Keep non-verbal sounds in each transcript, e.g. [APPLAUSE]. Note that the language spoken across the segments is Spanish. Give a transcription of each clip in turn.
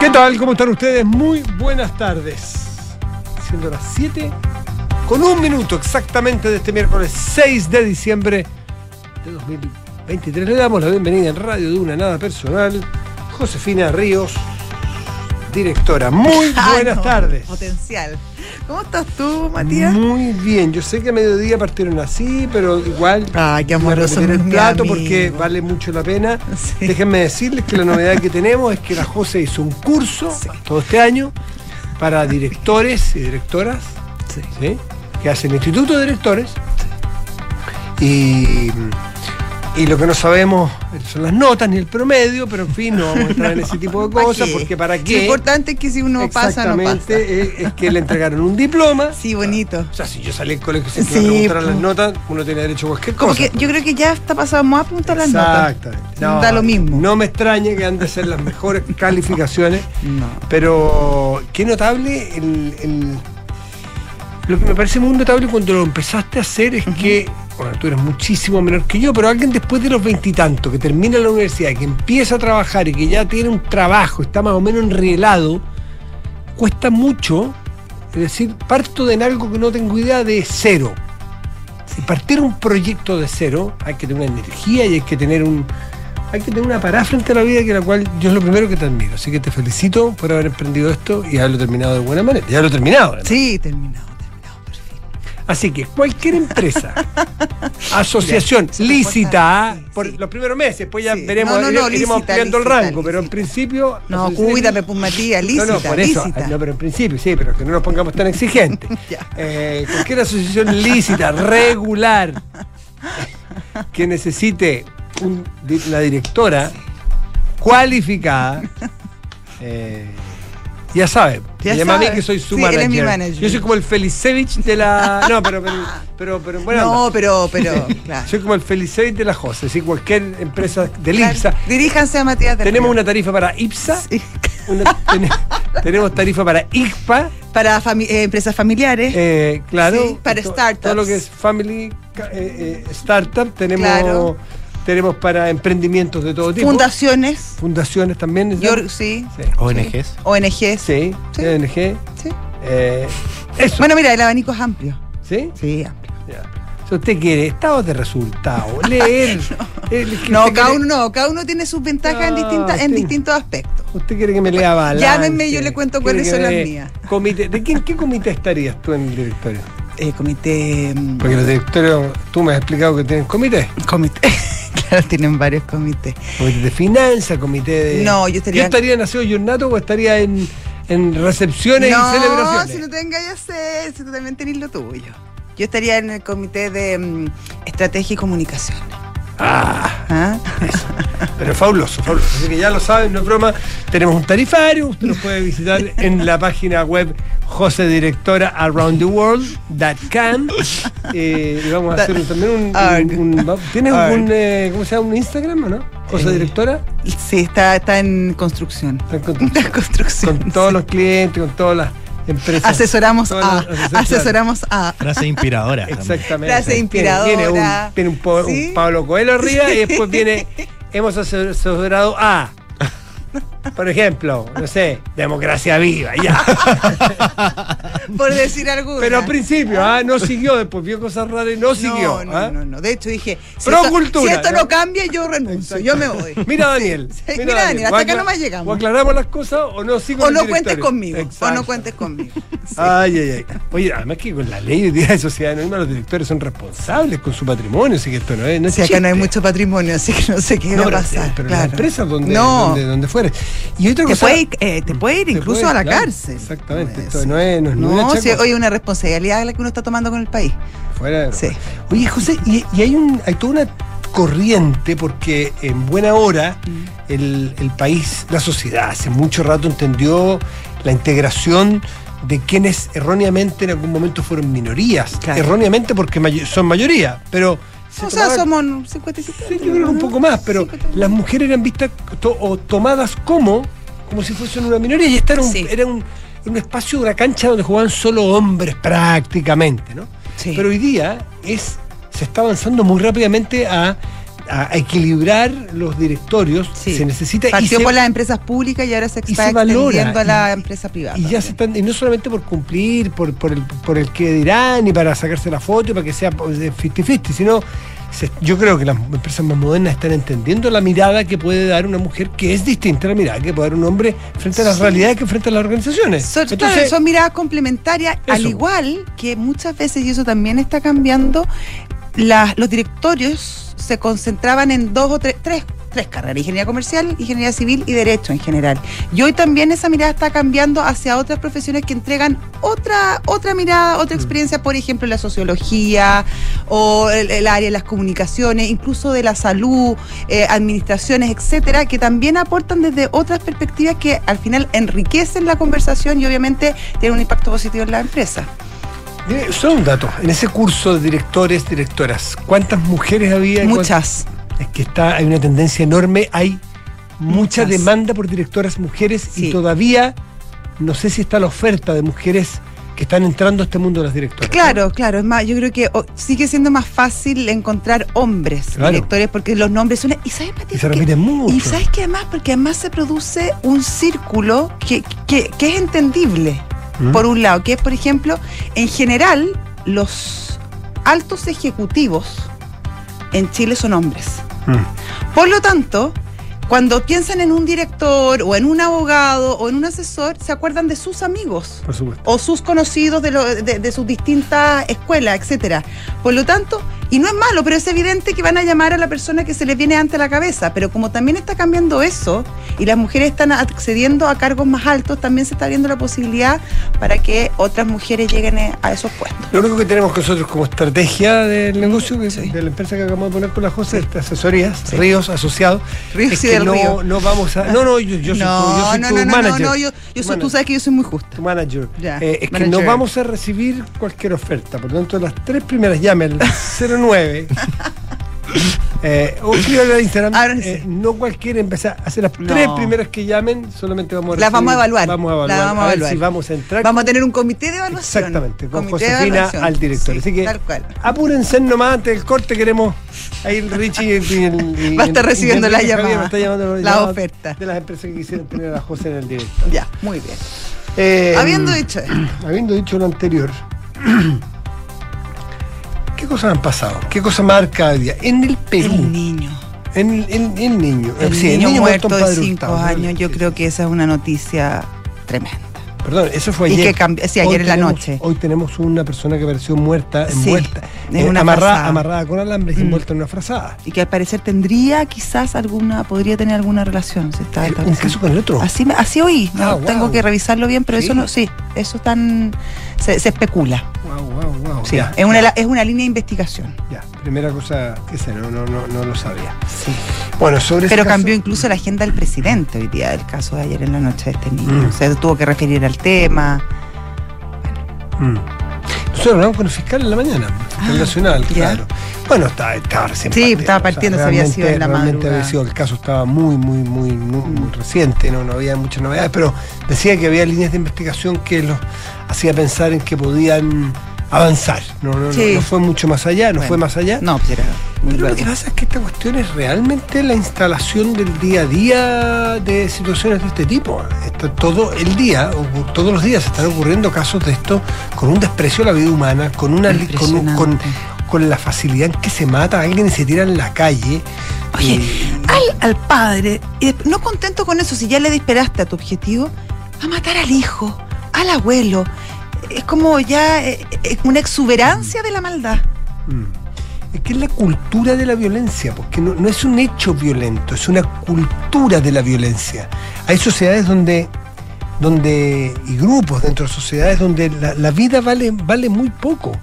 ¿Qué tal? ¿Cómo están ustedes? Muy buenas tardes. Siendo las 7 con un minuto exactamente de este miércoles 6 de diciembre de 2023. Le damos la bienvenida en Radio de una Nada Personal. Josefina Ríos, directora. Muy [LAUGHS] buenas no, tardes. Potencial. ¿Cómo estás tú, Matías? Muy bien, yo sé que a mediodía partieron así, pero igual Ay, qué amoroso, el plato amigo. porque vale mucho la pena. [LAUGHS] Sí. Déjenme decirles que la novedad que tenemos es que la José hizo un curso Sí. todo este año para directores y directoras que hacen el Instituto de Directores. Y, y lo que no sabemos son las notas ni el promedio, pero en fin, no vamos a [LAUGHS] entrar en ese tipo de ¿Para cosas porque para Lo qué. importante es que si uno pasa, no pasa. Exactamente, es, es que le entregaron un diploma. [LAUGHS] Sí, bonito. O sea, si yo salí del colegio sin que me preguntaran las notas, uno tiene derecho a cualquier cosa. que yo creo que ya está pasado, vamos a apuntar las notas. Exactamente. da lo mismo. No me extraña que han de ser las mejores [LAUGHS] calificaciones, No. pero qué notable el, el- Lo que me parece muy notable cuando lo empezaste a hacer es que, bueno, tú eres muchísimo menor que yo, pero alguien después de los veintitantos, que termina la universidad, que empieza a trabajar y que ya tiene un trabajo, está más o menos enrielado, cuesta mucho, es decir, parto de en algo que no tengo idea de cero. Si partir un proyecto de cero, hay que tener una energía y hay que tener un. Hay que tener una parada a la vida que la cual yo es lo primero que te admiro. Así que te felicito por haber emprendido esto y haberlo terminado de buena manera. Ya lo he terminado. Sí, terminado. Así que cualquier empresa, [LAUGHS] asociación lícita sí, por sí. los primeros meses, después ya Sí. veremos, No, no, no, iremos lícita, ampliando el lícita, rango, pero en principio. No, cuídame, pues Matías, lícita, no, no, por eso. lícita. No, pero en principio, sí, pero que no nos pongamos tan exigentes. [LAUGHS] Eh, cualquier asociación lícita, regular, [LAUGHS] que necesite un- una directora cualificada, eh, ya sabe. Ya me llama a mí que soy su Sí, manager. eres mi manager. Yo soy como el Felicevich de la. [LAUGHS] No, pero, pero, pero, pero bueno. no, pero, pero, [LAUGHS] claro. Soy como el Felicevich de la Jose, así cualquier empresa del Claro. IPSA. Diríjanse a Matías del Tenemos una tarifa para IPSA, Sí. [LAUGHS] una- ten- tenemos tarifa para ICPA, Para fami- eh, empresas familiares. eh, claro. Sí, para to- startups. Todo lo que es family eh, eh, startup, tenemos, Claro. Tenemos para emprendimientos de todo tipo. fundaciones. Fundaciones también. Yo, ¿no? sí. Sí. ONGs. ONGs. Sí, Sí. ONG. Sí. eh, eso. Bueno, mira, el abanico es amplio. ¿Sí? Sí, amplio. Ya. Si usted quiere estados de resultados, [LAUGHS] leer. el que No, usted cada quiere- uno, no, cada uno tiene sus ventajas en, No, distintas, en distintos aspectos. Usted quiere que me lea balance. Llámenme y yo le cuento cuáles son las mías. Comité, ¿De quién, qué comité estarías tú en el directorio? Eh, comité. mm, Porque los directorios, tú me has explicado que tienen comité. Comité. [LAUGHS] claro, tienen varios comités. Comité de finanzas, comité de. No, yo estaría- ¿Yo estaría en Aseo Yornato o estaría en, en recepciones y No, celebraciones? si no te engañas si tú también tenés lo tuyo. Yo estaría en el comité de mm, estrategia y comunicación. Ah, ¿Ah? pero fabuloso, fabuloso. Así que ya lo saben, no es broma. Tenemos un tarifario, usted nos puede visitar en la página web josedirectoraaroundtheworld.com eh, y vamos a hacer también un... Un- un- ¿Tienes un, eh, ¿cómo se llama? un Instagram o no? José Eh, Directora. Sí, está, está en construcción. Está en Está construcción. en construcción. Con todos los clientes, con todas las empresas. Asesoramos a. Asesoramos a. Frase inspiradora. Exactamente. Frase inspiradora. Tiene un, tiene un, po- ¿Sí? un Pablo Coelho arriba y después [LAUGHS] viene, hemos asesorado a, [LAUGHS] por ejemplo, no sé, democracia viva, ya. [LAUGHS] Por decir algo. Pero al principio, ah, no siguió, después vio cosas raras y no siguió. No, ah. no, no, no. De hecho dije, si, Pro esto, cultura, si esto ¿no? no cambia, yo renuncio, yo me voy. [LAUGHS] Mira Daniel. Sí, mira, Daniel, hasta acá nomás llegamos. O aclaramos las cosas o no sigo O no cuentes conmigo, o no cuentes conmigo. Sí. [LAUGHS] Ay, ay, ay. Oye, además que con la ley de sociedad anónima los directores son responsables con su patrimonio, así que esto no es. No es Si acá no hay mucho patrimonio, así que no sé qué va a pasar. pero en las claro. empresas donde, donde, donde fuere. Y otra te, cosa. puede, ir, eh, te puede ir te incluso puede, a la claro, cárcel. Exactamente. Esto no es, no si una responsabilidad la que uno está tomando con el país. Fuera de- Sí. Oye, José, y, y hay, un, hay toda una corriente porque en buena hora Mm. el, el país, la sociedad, hace mucho rato entendió la integración de quienes erróneamente en algún momento fueron minorías. Claro. Erróneamente porque son mayoría, pero... se O sea, tomaba- somos 57. Sí, yo creo que un poco más, pero 50. las mujeres eran vistas to- o tomadas como, como si fuesen una minoría y esta era un, Sí. era un, un espacio, una cancha donde jugaban solo hombres prácticamente, ¿no? Sí. Pero hoy día es, se está avanzando muy rápidamente a a equilibrar los directorios, Sí. se necesita y Partió se- por las empresas públicas y ahora se y está extendiendo a la y- empresa privada. Y ya se están, y no solamente por cumplir, por, por, el, por el que dirán, ni para sacarse la foto, y para que sea pues, de 50-50, sino se- yo creo que las empresas más modernas están entendiendo la mirada que puede dar una mujer, que es distinta a la mirada que puede dar un hombre frente a las Sí. realidades que frente a las organizaciones. Claro, Entonces, son miradas complementarias, al igual que muchas veces, y eso también está cambiando, las- los directorios se concentraban en dos o tres, tres, tres carreras, ingeniería comercial, ingeniería civil y derecho en general. Y hoy también esa mirada está cambiando hacia otras profesiones que entregan otra, otra mirada, otra Mm. experiencia, por ejemplo, la sociología o el, el área de las comunicaciones, incluso de la salud, eh, administraciones, etcétera, que también aportan desde otras perspectivas que al final enriquecen la conversación y obviamente tienen un impacto positivo en la empresa. Mire, solo un dato. En ese curso de directores, directoras, ¿cuántas mujeres había? Muchas. Es que está, hay una tendencia enorme, hay mucha Muchas. demanda por directoras mujeres y todavía no sé si está la oferta de mujeres que están entrando a este mundo de las directoras. Claro, claro, es más, yo creo que sigue siendo más fácil encontrar hombres Claro. directores porque los nombres son... ¿Y sabes, Y Matías, se que- repiten mucho. Y sabes que además, porque además se produce un círculo que, que- que es entendible, ¿Mm? por un lado, que es, por ejemplo, en general, los altos ejecutivos en Chile son hombres. Mm. Por lo tanto, cuando piensan en un director o en un abogado o en un asesor, se acuerdan de sus amigos Por supuesto. o sus conocidos de, lo- de- de sus distintas escuelas, etcétera. Por lo tanto, y no es malo, pero es evidente que van a llamar a la persona que se les viene ante la cabeza. Pero como también está cambiando eso y las mujeres están accediendo a cargos más altos, también se está abriendo la posibilidad para que otras mujeres lleguen a esos puestos. Lo único que tenemos nosotros como estrategia del negocio, que- Sí. de la empresa que acabamos de poner con la José, de asesorías, Sí. Ríos Asociados, Ríos es y que del no, Río. no vamos a... No, no, yo, yo soy, tu- yo no, soy no, tu no, no, manager. no, yo, yo soy- tú Manager. sabes que yo soy muy justa. tu manager. Ya, Eh, es que manager. no vamos a recibir cualquier oferta. Por lo tanto, las tres primeras llamen al [LAUGHS] 09. [LAUGHS] eh, o escríbanle al Instagram. Ahora sí. eh, no cualquiera empezar a hacer las No. tres primeras que llamen, solamente vamos a Las vamos a recibir- evaluar. Vamos a evaluar. Las vamos a ver evaluar. si vamos a entrar. Vamos a tener un comité de evaluación. Exactamente, con Comité Josefina al director. Sí, Así que Tal cual. apúrense nomás antes del corte, queremos ahí el Richie y el, y el- y Va a estar recibiendo la Javier llamada, me está llamando los la oferta. De las empresas que quisieran tener a José en el director. Ya, muy bien. Eh, Habiendo dicho esto, [CLEARS THROAT] Habiendo dicho lo anterior, [CLEARS THROAT] ¿qué cosas han pasado? ¿Qué cosa marca hoy día? En el Perú, el niño. en el, en- el niño, El Sí, niño, muerto en de Padre 5 Hurtado, ¿no? años, yo creo que esa es una noticia tremenda. Perdón, eso fue Y ayer. que cambió- sí, ayer en la tenemos- noche. Hoy tenemos una persona que apareció muerta, Sí, envuelta, en eh, una amarrada, amarrada con alambres y Mm. envuelta en una frazada. Y que al parecer tendría quizás alguna, podría tener alguna relación. Se está ¿Un caso con el otro? Así, así oí, ¿no? Ah, wow. tengo que revisarlo bien, pero Sí. eso no, sí, eso tan, se, se especula. Wow, wow, wow. Sí, Ya, es, una, es una línea de investigación. ya. Primera cosa que sé, no, no, no, no lo sabía. Bueno, sobre Pero caso- cambió incluso la agenda del presidente hoy día, el caso de ayer en la noche de este niño. Mm. Se tuvo que referir al tema. Mm. Nosotros hablamos con el fiscal en la mañana, el fiscal Ah, nacional, claro. Bueno, estaba, estaba recién Sí, partiendo, estaba partiendo, se había sido en la madrugada. había sido- el caso estaba muy, muy, muy, muy, muy reciente, no, no había muchas novedades, pero decía que había líneas de investigación que los hacía pensar en que podían avanzar. No, no, no, Sí. no fue mucho más allá, no Bueno, fue más allá. No, pues era muy Pero lo que pasa es que esta cuestión es realmente la instalación del día a día de situaciones de este tipo. Está todo el día, o todos los días están ocurriendo casos de esto con un desprecio a la vida humana, con una con, un- con, la facilidad en que se mata a alguien y se tira en la calle. Oye, Y- al, al padre, y no contento con eso, si ya le disparaste a tu objetivo, a matar al hijo, al abuelo. Es como ya eh, eh, una exuberancia de la maldad. Mm. Es que es la cultura de la violencia, porque no, no es un hecho violento, es una cultura de la violencia. Hay sociedades donde, donde y grupos dentro de sociedades donde la, la vida vale, vale muy poco.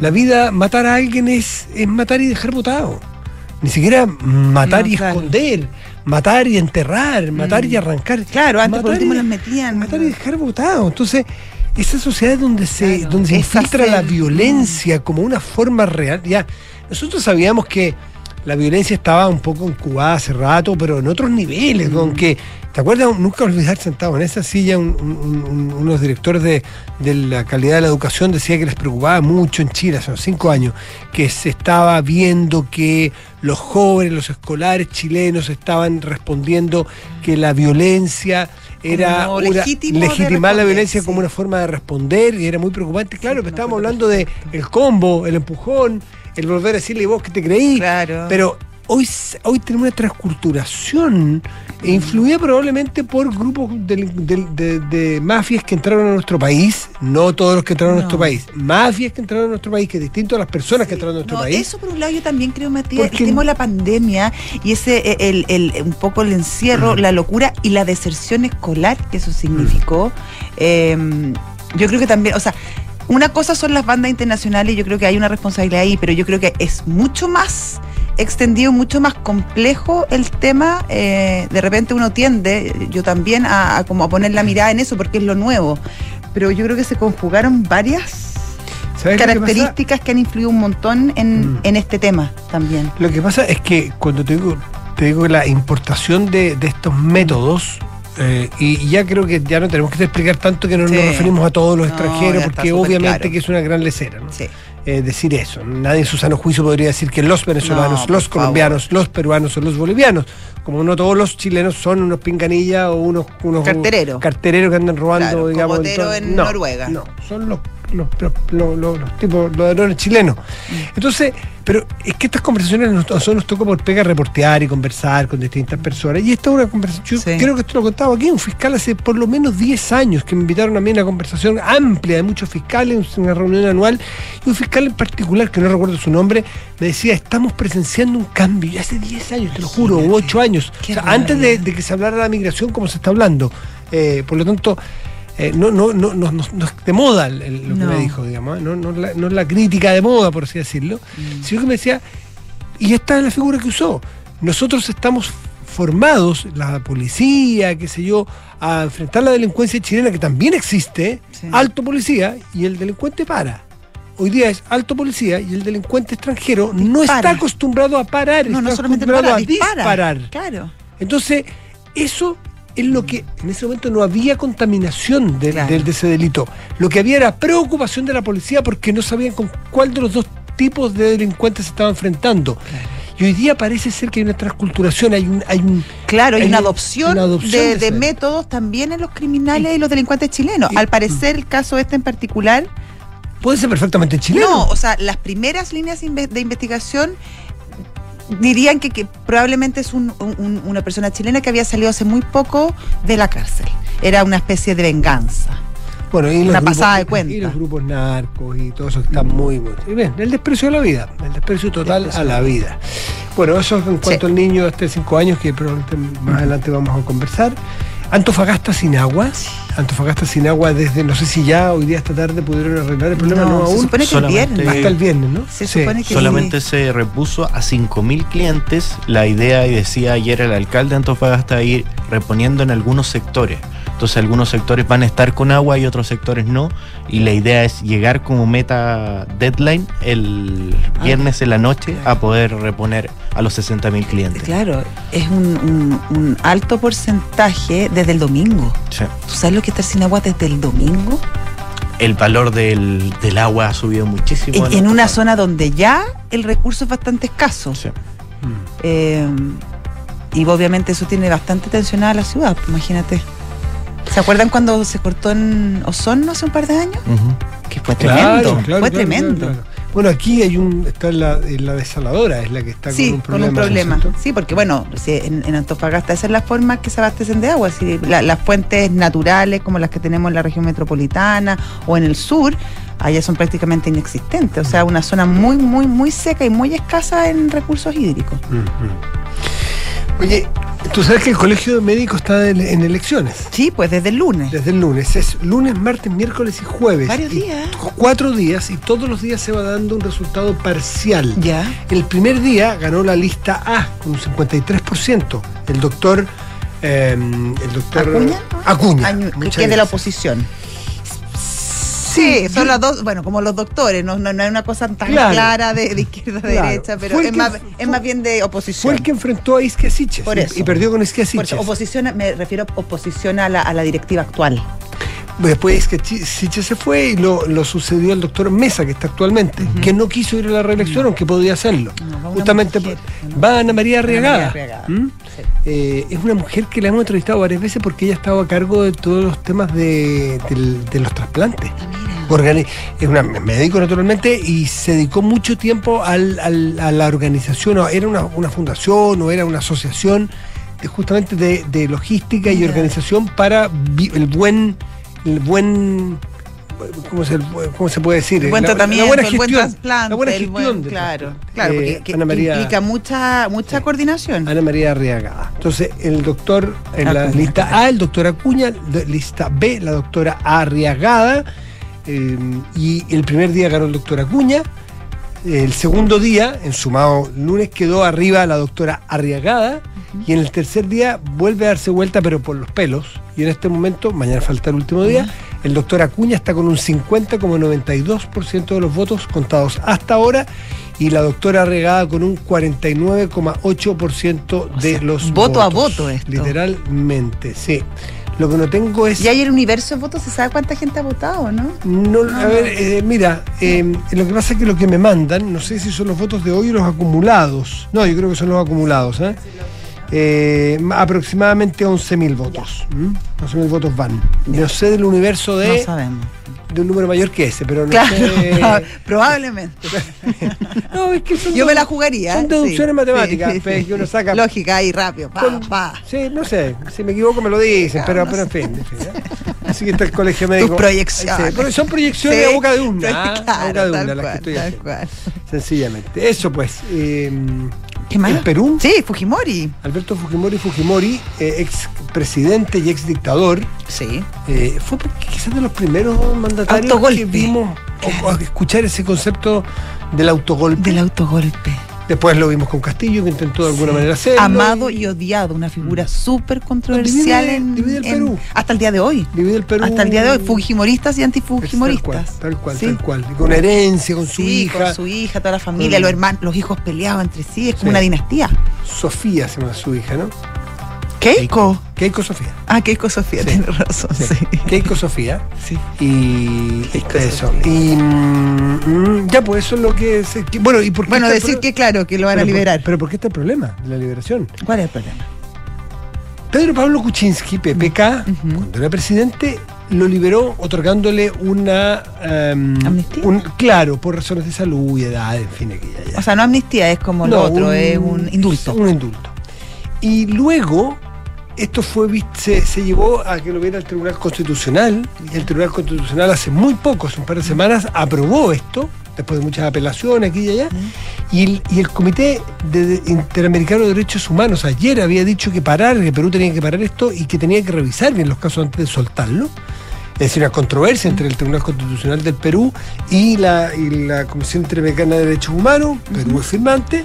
La vida, matar a alguien es, es matar y dejar botado. Ni siquiera matar No, y claro. esconder, matar y enterrar, matar Mm. y arrancar. Claro, antes por Matar último y- las metían. matar y dejar votado. Entonces, esa sociedad donde se, Claro, donde se infiltra la violencia como una forma real. Ya, nosotros sabíamos que la violencia estaba un poco incubada hace rato, pero en otros niveles, Mm. con que, ¿Te acuerdas? Nunca olvidar sentado en esa silla un- un- un- unos directores de, de la calidad de la educación decía que les preocupaba mucho en Chile hace unos cinco años que se estaba viendo que los jóvenes, los escolares chilenos estaban respondiendo que la violencia era una- legitimar la violencia sí. como una forma de responder y era muy preocupante. Claro, Sí, pero estábamos hablando de el combo, el empujón, el volver a decirle vos que te creí. Claro. Pero hoy, hoy tenemos una transculturación influida probablemente por grupos de, de mafias que entraron a nuestro país, no todos los que entraron a nuestro país, mafias que entraron a nuestro país, que es distinto a las personas que entraron a nuestro No, país. eso por un lado yo también creo, Matías, Porque- el tema de la pandemia y ese, eh, el, el- un poco el encierro, la locura y la deserción escolar que eso significó. eh, yo creo que también, o sea, una cosa son las bandas internacionales, yo creo que hay una responsabilidad ahí, pero yo creo que es mucho más extendido, mucho más complejo el tema. eh, de repente uno tiende, yo también, a, a como a poner la mirada en eso porque es lo nuevo. Pero yo creo que se conjugaron varias características que han influido un montón en, Mm. en este tema también. Lo que pasa es que cuando te digo, te digo la importación de, de estos métodos, eh, y, ya creo que ya no tenemos que explicar tanto que no Sí. nos referimos a todos los No, extranjeros, porque obviamente claro. que es una gran lecera, ¿no? Sí. Eh, decir eso. Nadie en su sano juicio podría decir que los venezolanos, No, los favor. colombianos, los peruanos o los bolivianos, como no todos los chilenos son unos pinganillas o unos, unos Cartereros. cartereros que andan robando, Claro, digamos. en no, Noruega. No, son los, los, los, los- los- los tipos, los ladrones chilenos. Mm. Entonces, pero es que estas conversaciones a nosotros nos toca por pega reportear y conversar con distintas personas. Y esta es una conversación, yo Sí. creo que esto lo contaba aquí, un fiscal hace por lo menos 10 años que me invitaron a mí a una conversación amplia de muchos fiscales, una reunión anual, y un fiscal en particular, que no recuerdo su nombre, me decía, estamos presenciando un cambio, y hace 10 años, te lo juro, o 8 años, Qué O sea, antes de que se hablara de la migración como se está hablando. Eh, por lo tanto, eh, no, no, no, no, no- no es de moda el- el- lo No. que me dijo, digamos, ¿eh? no, no, es la, no es la crítica de moda, por así decirlo, Mm. sino que me decía, y esta es la figura que usó. Nosotros estamos formados, la policía, qué sé yo, a enfrentar la delincuencia chilena que también existe, Sí. alto policía y el delincuente para. Hoy día es alto policía y el delincuente extranjero no está acostumbrado a parar, No, está no solamente acostumbrado para, a dispara. disparar. Claro. Entonces, eso es lo que en ese momento no había contaminación de, Claro. del- de ese delito. Lo que había era preocupación de la policía porque no sabían con cuál de los dos tipos de delincuentes se estaba enfrentando. Y hoy día parece ser que hay una transculturación, hay un... Hay un Claro, hay una una adopción, de, métodos también en los criminales y los delincuentes chilenos. y- Al parecer, el caso este en particular, puede ser perfectamente chileno. no, o sea, las primeras líneas de investigación dirían que, que probablemente es un- un- una persona chilena que había salido hace muy poco de la cárcel. Era una especie de venganza. Bueno, y Una grupos- pasada de cuenta. Y los grupos narcos y todo eso que está muy, muy. Y bien, el desprecio a la vida, el desprecio total Desprecio a la vida. Bueno, eso en cuanto Sí. al niño hasta 5 años, que probablemente más adelante vamos a conversar. Antofagasta sin agua. Antofagasta sin agua desde, no sé si ya hoy día esta tarde pudieron arreglar el problema, no, No, se aún. supone que el Solamente- viernes. Hasta el viernes, ¿no? Se Sí. supone que Solamente se repuso a 5.000 clientes. La idea, y decía ayer el alcalde de Antofagasta, ir reponiendo en algunos sectores. Entonces algunos sectores van a estar con agua y otros sectores no. Y la idea es llegar como meta deadline el Ah. viernes en la noche a poder reponer a los 60.000 clientes. Claro, es un, un- un alto porcentaje desde el domingo. Sí. ¿Tú sabes lo que es estar sin agua desde el domingo? El valor del, del agua ha subido muchísimo. En, en una zona donde ya el recurso es bastante escaso. Sí. Mm. Eh, y obviamente eso tiene bastante tensionada la ciudad, imagínate. ¿Se acuerdan cuando se cortó en Osorno hace un par de años? Que fue tremendo, claro, fue claro, tremendo. claro, claro. Bueno, aquí hay un, está la, desaladora, es la que está Sí, con un problema. con un problema. Sí, porque bueno, en, en Antofagasta esa es la forma que se abastecen de agua. Si la- las fuentes naturales como las que tenemos en la región metropolitana o en el sur, allá son prácticamente inexistentes. O sea, una zona muy, muy, muy seca y muy escasa en recursos hídricos. Oye, tú sabes que el colegio de médicos está en, en elecciones. Sí, pues desde el lunes. Desde el lunes. Es lunes, martes, miércoles y jueves. Varios Y días. Cuatro días y todos los días se va dando un resultado parcial. Ya. El primer día ganó la lista A con un 53%. El doctor. eh, el doctor ¿Acuña? Acuña. Que es de la oposición. Sí, son las dos, bueno, como los doctores, no, no, no es una cosa tan Claro. clara de, de izquierda a Claro. derecha, pero es que- más, fue- es más bien de oposición. Fue el que enfrentó a Isquia Siches Por y- perdió con Isquia Por Siches. eso, oposición, me refiero a oposición a la, a la directiva actual. Después Chi- Siches se fue y lo, lo sucedió el doctor Mesa, que está actualmente, que no quiso ir a la reelección, aunque podía hacerlo. No, Justamente mujer, va Ana María Arriagada. ¿Mm? sí. Eh, es una mujer que la hemos entrevistado varias veces porque ella estaba a cargo de todos los temas de, los trasplantes. Organi- es una médico naturalmente y se dedicó mucho tiempo al- al- a la organización, o era una, una fundación o era una asociación de, justamente de, logística y organización para el buen, el buen ¿cómo se, cómo se puede decir? El buen La- la tratamiento, buena el buen gestión, trasplante, la buena gestión buen, claro, claro, Eh, porque que Ana María, implica mucha, mucha coordinación. Ana María Arriagada. Entonces, el doctor en la Acuña. lista A, el doctor Acuña, lista B, la doctora Arriagada, eh, y el primer día ganó el doctor Acuña. El segundo día, en sumado lunes, quedó arriba la doctora Arriagada. Y en el tercer día vuelve a darse vuelta, pero por los pelos. Y en este momento, mañana falta el último día, el doctor Acuña está con un 50,92% de los votos contados hasta ahora. Y la doctora Arriagada con un 49,8% de sea, los voto a votos. voto esto. Literalmente, sí. Lo que no tengo es. Y hay el universo de votos, ¿se sabe cuánta gente ha votado, no? No, a no. ver, eh, mira, eh, lo que pasa es que lo que me mandan, no sé si son los votos de hoy o los acumulados. No, yo creo que son los acumulados. ¿eh? Eh, aproximadamente 11.000 votos. ¿m? 11.000 votos van. No sé del universo No de, sabemos. De un número mayor que ese, pero no Claro, sé. [LAUGHS] probablemente. [LAUGHS] No, es que son Yo me la jugaría. Son ¿eh? deducciones Sí, matemáticas sí, pues, sí. que uno saca. [LAUGHS] Lógica ahí rápido. Pa, con- pa. Sí, no sé. Si me equivoco me lo dicen, pero, no pero en fin. en fin, ¿eh? Así que está el colegio médico. proyecciones. Sí, pero son proyecciones Sí, a boca de una. a boca de una las que estoy haciendo. cual. Sencillamente. Eso pues. eh, ¿Qué más? En Perú, Sí, Fujimori. Alberto Fujimori Fujimori, eh, ex presidente y ex dictador, Sí. eh, fue quizás de los primeros mandatarios Autogolpe. que vimos o, o escuchar ese concepto del autogolpe. Del autogolpe. Después lo vimos con Castillo, que intentó de alguna Sí. manera hacerlo. Amado y odiado, una figura súper controversial divide- en, divide el en- Perú. hasta el día de hoy. Divide el Perú. Hasta el día de hoy, fujimoristas y Tal cual, antifujimoristas. tal cual, Sí. tal cual. Con herencia, con su Sí, hija. con su hija, toda la familia, Con- los hermanos, los hijos peleados entre sí, es como una dinastía. Sofía se llama su hija, ¿no? Keiko. Keiko Sofía. Ah, Keiko Sofía, Sí. tiene razón, Sí. sí. Keiko Sofía. Sí. Y Keiko eso. Sofía. Y mm, ya, pues eso es lo que. que- bueno, ¿y por qué Bueno, decir que claro, que lo van a por- liberar. pero ¿por qué está el problema de la liberación? ¿Cuál es el problema? Pedro Pablo Kuczynski, PPK, Ujú. cuando era presidente, lo liberó otorgándole una. em, ¿Amnistía? un- claro, por razones de salud y edad, en fin, aquella ya. O sea, no amnistía, es como lo No, otro, es un indulto. Un indulto. Y luego, esto fue se, llevó a que lo viera el Tribunal Constitucional. Y el Tribunal Constitucional hace muy poco, hace un par de semanas, aprobó esto, después de muchas apelaciones aquí y allá. Y el, Comité Interamericano de Derechos Humanos ayer había dicho que parar, que Perú tenía que parar esto y que tenía que revisar bien los casos antes de soltarlo. Es decir, una controversia entre el Tribunal Constitucional del Perú y la, y la Comisión Interamericana de Derechos Humanos. Perú es firmante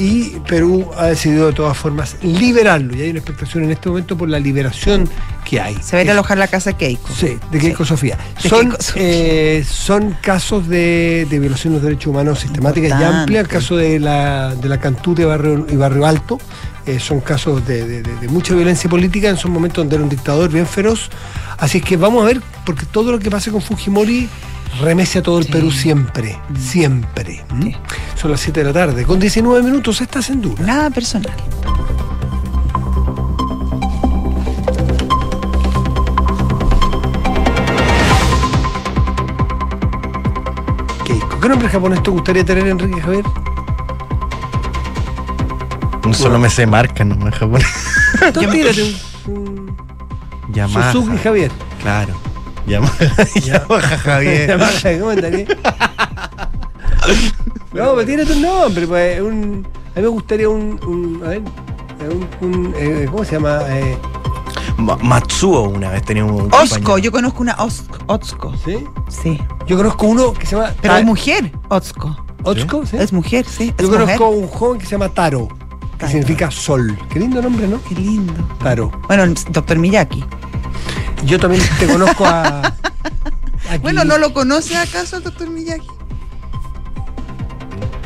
y Perú ha decidido de todas formas liberarlo. Y hay una expectación en este momento por la liberación que hay. Se va a ir a alojar la casa de Keiko. Sí, de Keiko Sofía. De Son, Keiko Sofía. eh, son casos de, de violación de los derechos humanos sistemáticas y amplias. El caso de la, de la Cantú de Barrio, y Barrio Alto eh, son casos de, de- de- de mucha violencia política. En son momentos donde era un dictador bien feroz. Así es que vamos a ver, porque todo lo que pase con Fujimori remece a todo el Sí. Perú siempre, siempre. ¿m? Sí. Son las 7 de la tarde. Con 19 minutos estás en duda. Nada personal. ¿Qué nombre japonés te gustaría tener, Enrique Javier? Solo me sé marca, no me japonés. Tú tírate un Yamaha. Suzuki Javier. Claro. Yamaha, [LAUGHS] Yamaha Javier. [LAUGHS] Yamaha, ¿cómo andaría? No, pero tírate un nombre, pues. Un, a mí me gustaría un. un a ver. Un, un, eh, ¿Cómo se llama? Eh, Ma- Matsuo una vez tenía un Osco, compañero. yo conozco una. Otsko. ¿Sí? Sí. Yo conozco uno que se llama. Pero es mujer, Otsko. Otsko, ¿sí? Es mujer, sí. Es Yo mujer. conozco un joven que se llama Taro, que Taro. significa sol. Qué lindo nombre, ¿no? Qué lindo. Taro. Bueno, el doctor Miyaki. Yo también te conozco a. [LAUGHS] Bueno, ¿no lo conoce acaso el doctor Miyagi?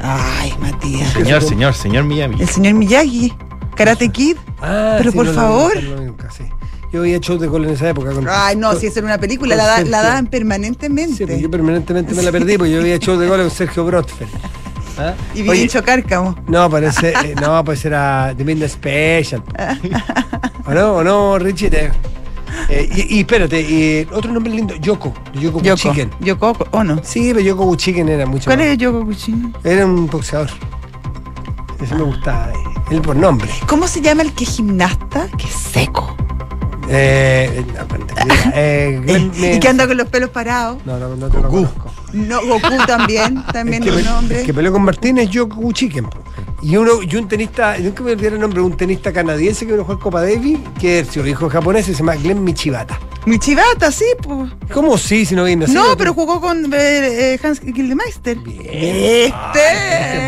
Ay, Matías. Señor, señor, señor Miyagi. El señor Miyagi, Karate Kid. Ah, Pero sí, por no favor. nunca, sí. Yo había shows de gol en esa época. Con, Ay, no, con- si esa era una película, la, da- la daban Sí, permanentemente. pero yo permanentemente me la perdí porque yo había shows de gol con Sergio Brotfeld. ¿Ah? y Oye, Virincho Cárcamo. No, parece, eh, no, pues era The Midnight Special. [LAUGHS] ¿O no? ¿O no, Richie? Te- eh, y, y espérate, y otro nombre lindo, Yoko, Yoko, Yoko. Chicken. Yoko, ¿o no? Sí, pero Yoko Chicken era mucho ¿Cuál más. es Yoko Kuchino? Era un boxeador. Ese me gustaba. eh, Él por nombre. ¿Cómo se llama el que es gimnasta? Que es seco. Eh, no, cuenta, eh, Glenn- [LAUGHS] y que anda con los pelos parados. No, no, no te lo Goku. conozco. No, Goku también, [LAUGHS] también El que, nombre. el que peleó con Martínez, Yoko Chicken. po. Y, uno, y un tenista, nunca me olvidaré el nombre, un tenista canadiense que vino a jugar Copa Davis, que es su hijo japonés, se llama Glenn Michibata. Mi chivata, sí, pues. ¿Cómo sí, si no viene así? No, pero jugó con eh, eh, Hans Gildemeister. Bien. Este.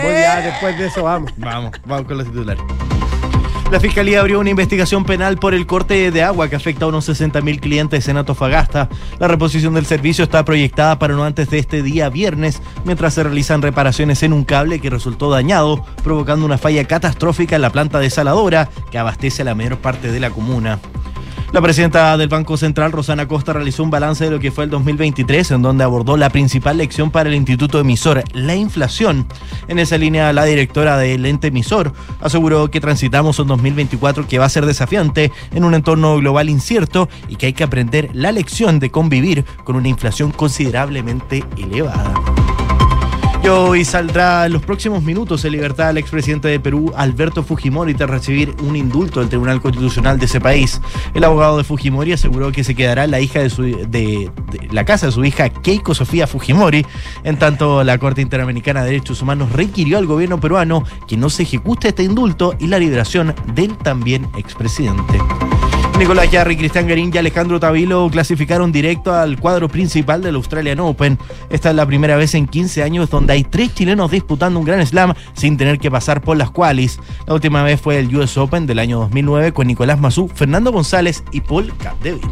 Ya después de eso vamos. Vamos, vamos con los titulares. La Fiscalía abrió una investigación penal por el corte de agua que afecta a unos 60.000 clientes en Antofagasta. La reposición del servicio está proyectada para no antes de este día viernes, mientras se realizan reparaciones en un cable que resultó dañado, provocando una falla catastrófica en la planta desaladora que abastece a la mayor parte de la comuna. La presidenta del Banco Central, Rosana Costa, realizó un balance de lo que fue el 2023, en donde abordó la principal lección para el instituto emisor, la inflación. En esa línea, la directora del ente emisor aseguró que transitamos un 2024 que va a ser desafiante en un entorno global incierto y que hay que aprender la lección de convivir con una inflación considerablemente elevada. Y hoy saldrá en los próximos minutos en libertad el expresidente de Perú, Alberto Fujimori, tras recibir un indulto del Tribunal Constitucional de ese país. El abogado de Fujimori aseguró que se quedará la, hija de la casa de su hija Keiko Sofía Fujimori. En tanto, la Corte Interamericana de Derechos Humanos requirió al gobierno peruano que no se ejecute este indulto y la liberación del también expresidente. Nicolás Yarri, Cristian Garín y Alejandro Tavilo clasificaron directo al cuadro principal del Australian Open. Esta es la primera vez en 15 años donde hay tres chilenos disputando un Grand Slam sin tener que pasar por las qualis. La última vez fue el US Open del año 2009 con Nicolás Mazú, Fernando González y Paul Capdeville.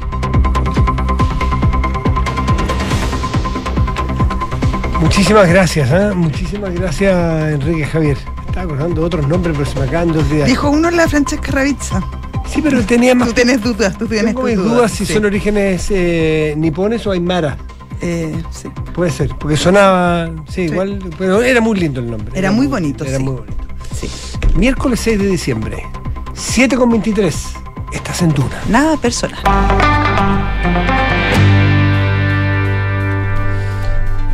Muchísimas gracias, ¿eh? muchísimas gracias, Enrique Javier. Estaba acordando otros nombres, pero se me acaban de olvidar. Dijo uno la Francesca Ravizza. Sí, pero tenía más. Tú tienes dudas, tú tienes Tengo mis dudas. dudas si sí. son orígenes eh, nipones o aymara. Eh, sí. Puede ser, porque sonaba, sí, Sí. igual, pero era muy lindo el nombre. Era muy bonito, Era sí. muy bonito. sí. Miércoles 6 de diciembre, 7 con 23. Estás en Duna. Nada personal.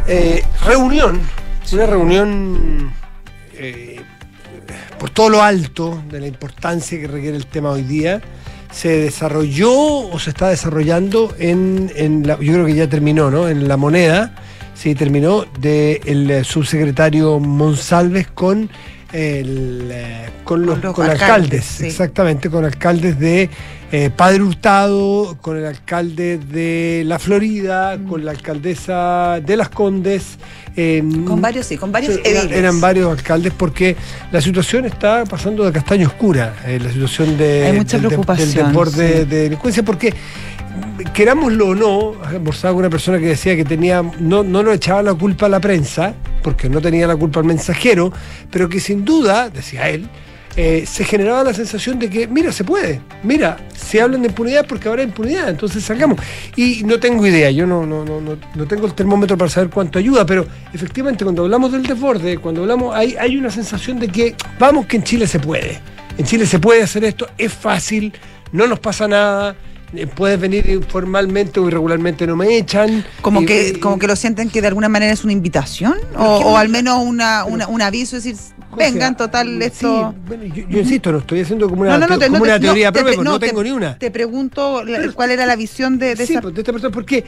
Eh, reunión, una reunión por todo lo alto de la importancia que requiere el tema hoy día. Se desarrolló o se está desarrollando en, la, yo creo que ya terminó, ¿no? En la moneda, sí, terminó del subsecretario Monsalves con el, eh, con los, Con los con alcaldes, alcaldes, sí. exactamente, con alcaldes de eh, Padre Hurtado, con el alcalde de La Florida, Mm. con la alcaldesa de Las Condes. eh, Con varios, sí, con varios sí, era- ediles. eran varios alcaldes porque la situación está pasando de castaño oscura, eh, la situación de, Hay mucha del, de- preocupación, del sí. de delincuencia, porque querámoslo o no, almorzaba con una persona que decía que tenía, no, no lo echaba la culpa a la prensa, porque no tenía la culpa al mensajero, pero que sin duda, decía él, eh, se generaba la sensación de que, mira, se puede, mira, se hablan de impunidad porque habrá impunidad, entonces salgamos. Y no tengo idea, yo no, no, no, no tengo el termómetro para saber cuánto ayuda, pero efectivamente cuando hablamos del desborde, cuando hablamos, hay, hay una sensación de que, vamos, que en Chile se puede. En Chile se puede hacer esto, es fácil, no nos pasa nada. Eh, Puedes venir informalmente o irregularmente, no me echan. Como y- que, y- como que lo sienten que de alguna manera es una invitación o, al menos una, una- un aviso, es decir, vengan, total, sí, esto... bueno, yo, yo insisto, no estoy haciendo como una, No, no, no, teo- te- como no te- una no, teoría te propia, porque no, te- tengo ni una. Te pregunto Pero- cuál era la visión de, de Sí, esa... pues, de esta persona, porque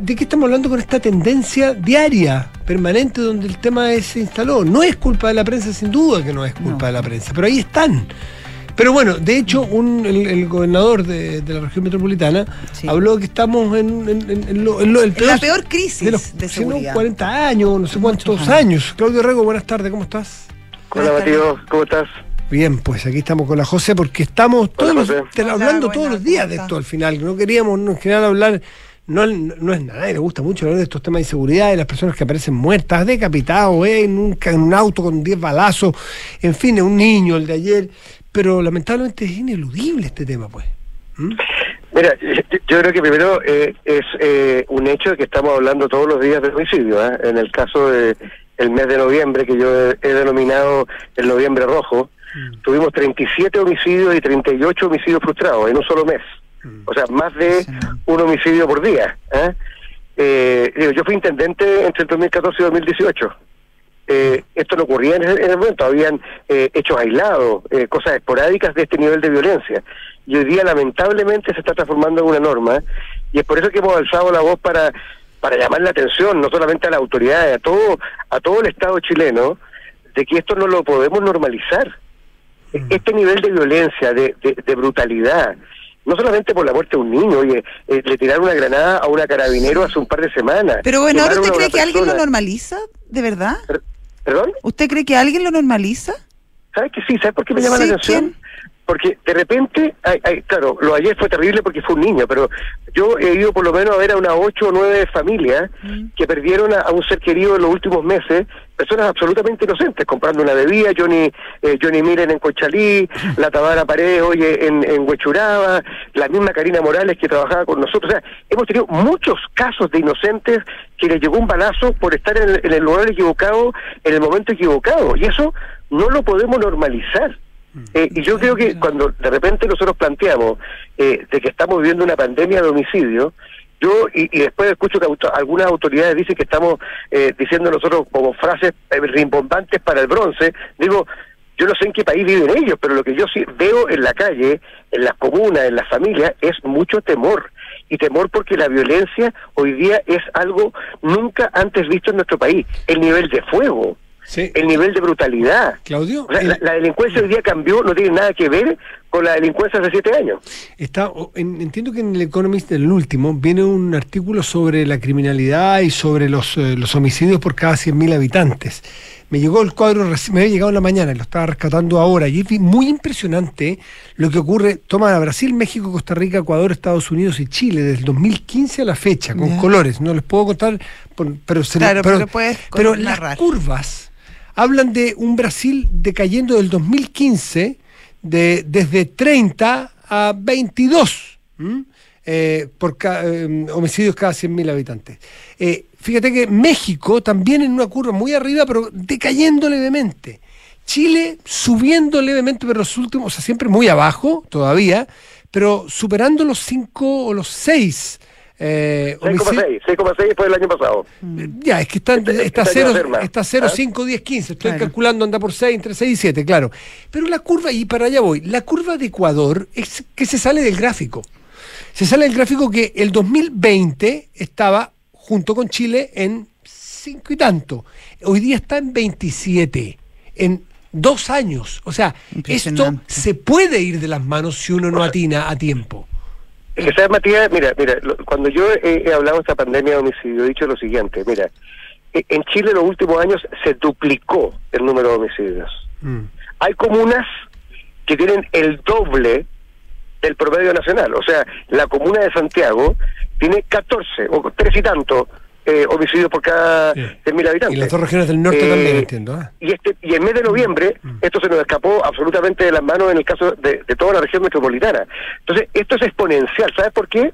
¿de qué estamos hablando con esta tendencia diaria, permanente, donde el tema se instaló? No es culpa de la prensa, sin duda que no es culpa de la prensa, pero ahí están. Pero bueno, de hecho, un- el, el gobernador de, de la región metropolitana Sí. habló que estamos en, en- en- en lo- en lo- el En la peor crisis de los de seguridad. 40 años, no sé cuántos años. años. Claudio Rego, buenas tardes, ¿cómo estás? Hola Mateo, ¿cómo estás? Bien, pues aquí estamos con la José porque estamos todos los- te- Hola, hablando buenas, todos los días ¿cómo de esto al final. No queríamos no, en general hablar no, no es nada, le gusta mucho hablar de estos temas de inseguridad, de las personas que aparecen muertas, decapitados, eh, en, un, en un auto con 10 balazos, en fin, un niño, el de ayer, pero lamentablemente es ineludible este tema, pues. ¿Mm? Mira, yo creo que primero eh, es eh, un hecho de que estamos hablando todos los días de homicidio. ¿eh? En el caso de el mes de noviembre, que yo he, denominado el noviembre rojo, mm. tuvimos 37 homicidios y 38 homicidios frustrados en un solo mes. Mm. O sea, más de un homicidio por día. yo fui intendente entre el 2014 y 2018. Esto no ocurría en el, momento, habían hechos aislados, cosas esporádicas de este nivel de violencia y hoy día lamentablemente se está transformando en una norma y es por eso que hemos alzado la voz para para llamar la atención no solamente a las autoridades, a todo a todo el Estado chileno de que esto no lo podemos normalizar. Mm. Este nivel de violencia, de, de, brutalidad, no solamente por la muerte de un niño, oye, eh, le tiraron una granada a una carabinero hace un par de semanas. Pero bueno, ¿usted cree que alguien lo normaliza? ¿De verdad? ¿Perdón? ¿Usted cree que alguien lo normaliza? ¿Sabes que sí? ¿Sabes por qué me llama la atención? Porque de repente, hay, claro, lo ayer fue terrible porque fue un niño, pero yo he ido por lo menos a ver a unas ocho o nueve familias mm. que perdieron a, un ser querido en los últimos meses, personas absolutamente inocentes, comprando una bebida, Johnny, eh, Johnny Miren en Conchalí, [LAUGHS] la Tabara Paredes, oye, en, en Huechuraba, la misma Karina Morales que trabajaba con nosotros, o sea, hemos tenido muchos casos de inocentes que les llegó un balazo por estar en en el lugar equivocado, en el momento equivocado, y eso no lo podemos normalizar. Eh, y yo creo que cuando de repente nosotros planteamos eh, de que estamos viviendo una pandemia de homicidio, yo y, después escucho que algunas autoridades dicen que estamos eh, diciendo nosotros como frases rimbombantes para el bronce, digo, yo no sé en qué país viven ellos, pero lo que yo sí veo en la calle, en las comunas, en las familias, es mucho temor. Y temor porque la violencia hoy día es algo nunca antes visto en nuestro país. El nivel de fuego, el nivel de brutalidad. Claudio. la, delincuencia hoy día cambió, no tiene nada que ver con la delincuencia hace siete años. Está, entiendo que en el Economist, en el último, viene un artículo sobre la criminalidad y sobre los, eh, los homicidios por cada 100.000 habitantes. Me llegó el cuadro, me había llegado en la mañana y lo estaba rescatando ahora. Y es muy impresionante lo que ocurre. Toma a Brasil, México, Costa Rica, Ecuador, Estados Unidos y Chile desde el 2015 a la fecha, con colores. No les puedo contar, pero, se pero, pero las curvas hablan de un Brasil decayendo del 2015 de, desde 30 a 22 eh, por eh, homicidios cada 100.000 habitantes. Eh, fíjate que México también en una curva muy arriba, pero decayendo levemente. Chile subiendo levemente, pero los últimos, o sea, siempre muy abajo todavía, pero superando los 5 o los 6 eh, 6,6, 6,6 fue el año pasado. Mm. Ya, es que está, este, está, 0, está 0, 5, 10, 15. Estoy calculando, anda por 6, entre 6 y 7, claro. Pero la curva, y para allá voy, la curva de Ecuador es que se sale del gráfico. Se sale del gráfico que el 2020 estaba junto con Chile en 5 y tanto. Hoy día está en 27. En dos años. O sea, esto se puede ir de las manos si uno no atina a tiempo. ¿Sabes, Matías? Mira, mira, cuando yo he, hablado de esta pandemia de homicidio, he dicho lo siguiente, mira, e, en Chile en los últimos años se duplicó el número de homicidios. Mm. Hay comunas que tienen el doble del promedio nacional, o sea, la comuna de Santiago tiene 14 o tres y tanto eh, homicidios por cada sí. mil habitantes. Y las dos regiones del norte también, eh, entiendo. ¿eh? Y, este, y en mes de noviembre, mm. esto se nos escapó absolutamente de las manos en el caso de, de toda la región metropolitana. Entonces, esto es exponencial. ¿Sabes por qué?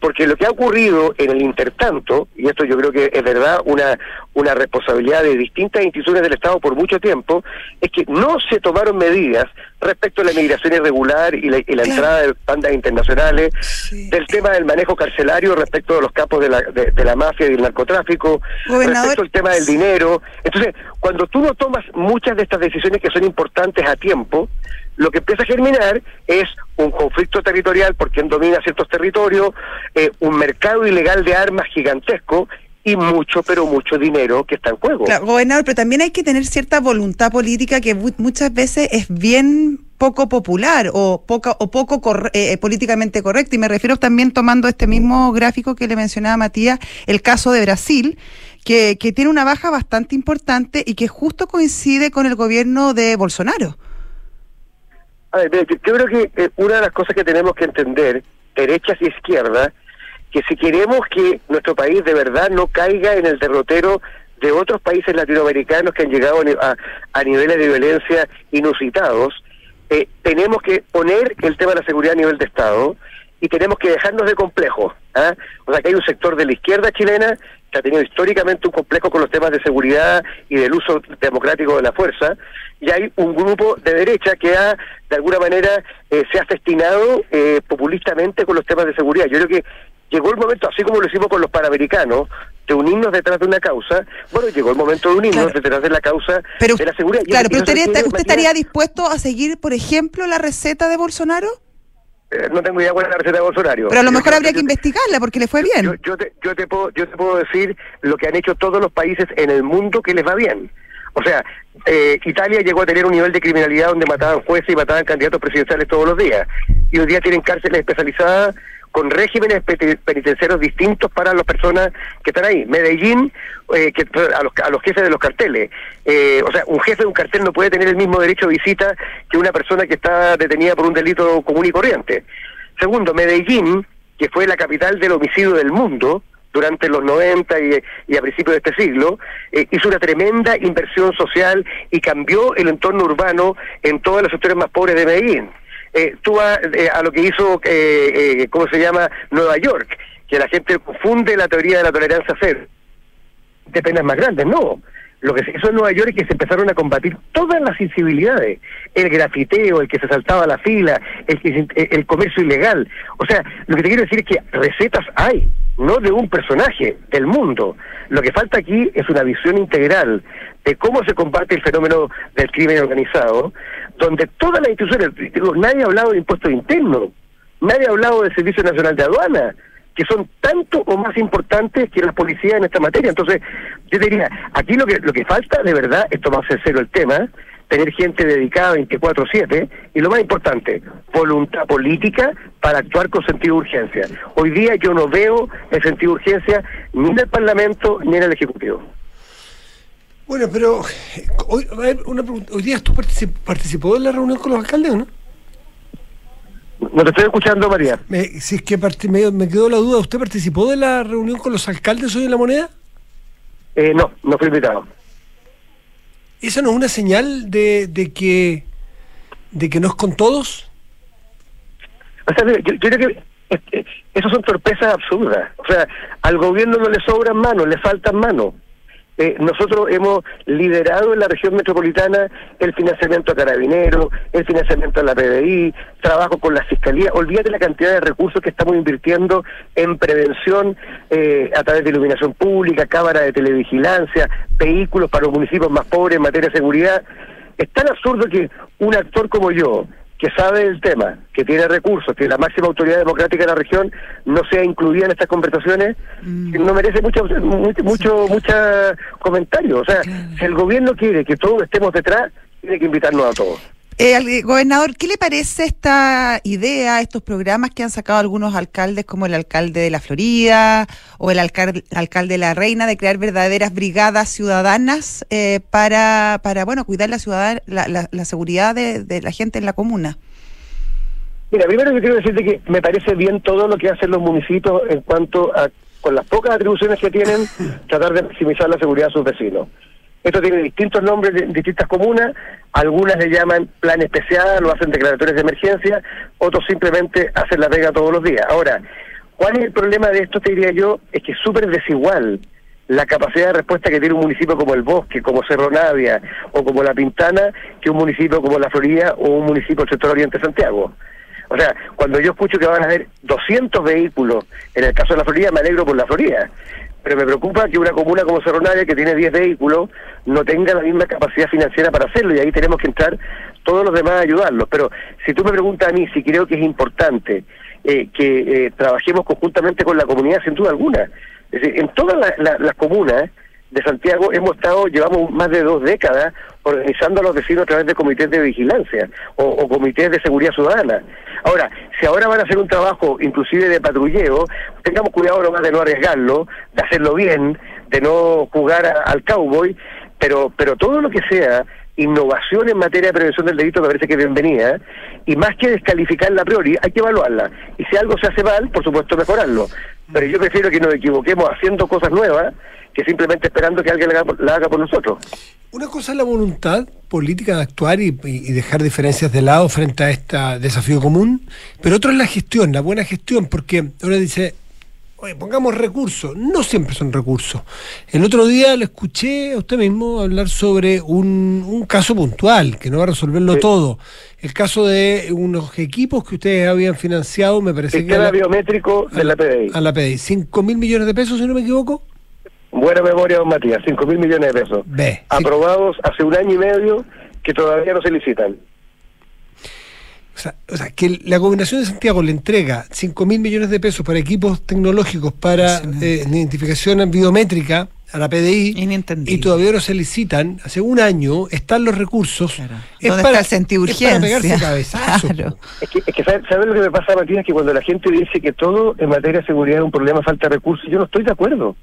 Porque lo que ha ocurrido en el intertanto, y esto yo creo que es verdad una, una responsabilidad de distintas instituciones del Estado por mucho tiempo, es que no se tomaron medidas respecto a la migración irregular y la, entrada de bandas internacionales, del tema del manejo carcelario respecto a los campos de la, de, la mafia y del narcotráfico, respecto al tema del dinero. Entonces, cuando tú no tomas muchas de estas decisiones que son importantes a tiempo, lo que empieza a germinar es un conflicto territorial por quien domina ciertos territorios, eh, un mercado ilegal de armas gigantesco y mucho, pero mucho dinero que está en juego. Claro, gobernador, pero también hay que tener cierta voluntad política que muchas veces es bien poco popular o poco, o poco eh, políticamente correcto. Y me refiero también tomando este mismo gráfico que le mencionaba Matías, el caso de Brasil, que, que tiene una baja bastante importante y que justo coincide con el gobierno de Bolsonaro. A ver, yo creo que eh, una de las cosas que tenemos que entender, derechas y izquierdas, que si queremos que nuestro país de verdad no caiga en el derrotero de otros países latinoamericanos que han llegado a, niveles de violencia inusitados, eh, tenemos que poner el tema de la seguridad a nivel de Estado y tenemos que dejarnos de complejos. ¿ah? O sea, que hay un sector de la izquierda chilena que ha tenido históricamente un complejo con los temas de seguridad y del uso democrático de la fuerza, y hay un grupo de derecha que ha, de alguna manera, eh, se ha festinado eh, populistamente con los temas de seguridad. Yo creo que llegó el momento, así como lo hicimos con los panamericanos, de unirnos detrás de una causa. Bueno, llegó el momento de unirnos detrás de la causa de la seguridad. Claro, pero usted, usted estaría dispuesto a seguir, por ejemplo, la receta de Bolsonaro? Eh, no tengo idea cuál es la receta de Bolsonaro. Pero a lo mejor habría que investigarla porque le fue bien. Yo, te, yo, te puedo, yo te puedo decir lo que han hecho todos los países en el mundo que les va bien. O sea, eh, Italia llegó a tener un nivel de criminalidad donde mataban jueces y mataban candidatos presidenciales todos los días. Y hoy día tienen cárceles especializadas con regímenes penitenciarios distintos para las personas que están ahí. Medellín, eh, que, a, los, a los jefes de los carteles. Eh, o sea, un jefe de un cartel no puede tener el mismo derecho de visita que una persona que está detenida por un delito común y corriente. Segundo, Medellín, que fue la capital del homicidio del mundo, durante los 90 y, a principios de este siglo, eh, hizo una tremenda inversión social y cambió el entorno urbano en todos los sectores más pobres de Medellín eh, tú vas eh, a lo que hizo, eh, eh, ¿cómo se llama?, Nueva York, que la gente confunde la teoría de la tolerancia cero de penas más grandes, no. Lo que se hizo en Nueva York es que se empezaron a combatir todas las sensibilidades, el grafiteo, el que se saltaba la fila, el, el comercio ilegal. O sea, lo que te quiero decir es que recetas hay, no de un personaje, del mundo. Lo que falta aquí es una visión integral de cómo se combate el fenómeno del crimen organizado, donde todas las instituciones, nadie ha hablado de impuestos internos, nadie ha hablado del Servicio Nacional de Aduana, que son tanto o más importantes que las policías en esta materia. Entonces, yo diría, aquí lo que lo que falta de verdad es tomarse serio el tema, tener gente dedicada 24/7 y lo más importante, voluntad política para actuar con sentido de urgencia. Hoy día yo no veo el sentido de urgencia ni en el Parlamento ni en el Ejecutivo. Bueno, pero hoy, una pregunta. ¿Hoy día tú participó de la reunión con los alcaldes o no? No te estoy escuchando, María. si es que me, me, quedó la duda, ¿usted participó de la reunión con los alcaldes hoy en La Moneda? Eh, no, no fui invitado. ¿Esa no es una señal de, de que de que no es con todos? O sea, yo, yo creo que eh, eso son torpezas absurdas. O sea, al gobierno no le sobran manos, le faltan manos. Eh, nosotros hemos liderado en la región metropolitana el financiamiento a carabineros, el financiamiento a la PDI, trabajo con la Fiscalía. Olvídate la cantidad de recursos que estamos invirtiendo en prevención eh, a través de iluminación pública, cámara de televigilancia, vehículos para los municipios más pobres en materia de seguridad. Es tan absurdo que un actor como yo, que sabe el tema, que tiene recursos, que la máxima autoridad democrática de la región no sea incluida en estas conversaciones, mm. no merece mucho, mucho, mucho, mucha comentario. O sea, si el gobierno quiere que todos estemos detrás, tiene que invitarnos a todos. Eh, gobernador, ¿qué le parece esta idea, estos programas que han sacado algunos alcaldes, como el alcalde de la Florida o el alcalde, alcalde de la Reina, de crear verdaderas brigadas ciudadanas eh, para, para, bueno, cuidar la, ciudad, la, la, seguridad de, la gente en la comuna? Mira, primero yo quiero decirte que me parece bien todo lo que hacen los municipios en cuanto a, con las pocas atribuciones que tienen, [LAUGHS] tratar de maximizar la seguridad de sus vecinos. Esto tiene distintos nombres en distintas comunas, algunas le llaman plan especial o hacen declaratorias de emergencia, otros simplemente hacen la pega todos los días. Ahora, ¿cuál es el problema de esto? Te diría yo, es que es súper desigual la capacidad de respuesta que tiene un municipio como el Bosque, como Cerro Navia o como La Pintana, que un municipio como La Florida o un municipio del sector oriente de Santiago. O sea, cuando yo escucho que van a haber 200 vehículos, en el caso de la Florida, me alegro por la Florida pero me preocupa que una comuna como Cerro Navia, que tiene 10 vehículos, no tenga la misma capacidad financiera para hacerlo, y ahí tenemos que entrar todos los demás a ayudarlos. Pero si tú me preguntas a mí si creo que es importante eh, que eh, trabajemos conjuntamente con la comunidad, sin duda alguna. Es decir, en todas las comunas de Santiago hemos estado, llevamos más de dos décadas organizando a los vecinos a través de comités de vigilancia o, comités de seguridad ciudadana. Ahora, si ahora van a hacer un trabajo inclusive de patrulleo, tengamos cuidado nomás de no arriesgarlo, de hacerlo bien, de no jugar al cowboy, pero, pero todo lo que sea innovación en materia de prevención del delito me parece que bienvenida, y más que descalificarla a priori, hay que evaluarla. Y si algo se hace mal, por supuesto mejorarlo. Pero yo prefiero que nos equivoquemos haciendo cosas nuevas que simplemente esperando que alguien la haga, la haga por nosotros. Una cosa es la voluntad política de actuar y, y, dejar diferencias de lado frente a este desafío común, pero otra es la gestión, la buena gestión, porque ahora dice, oye, pongamos recursos, no siempre son recursos. El otro día le escuché a usted mismo hablar sobre un, un caso puntual, que no va a resolverlo sí. todo. El caso de unos equipos que ustedes habían financiado, me parece el que... Era biométrico de la PDI. A la PDI. ¿5 mil millones de pesos, si no me equivoco? Buena memoria, don Matías, 5 mil millones de pesos. Ve, Aprobados sí. hace un año y medio que todavía no se licitan. O sea, o sea, que la Gobernación de Santiago le entrega 5 mil millones de pesos para equipos tecnológicos para eh, identificación biométrica a la PDI y todavía no se licitan, hace un año están los recursos. Claro. Es, para, está el es para pegarse cabezazo. [LAUGHS] Claro. Es que, es que ¿sabes, ¿sabe lo que me pasa, Matías? Que cuando la gente dice que todo en materia de seguridad es un problema, falta de recursos, yo no estoy de acuerdo.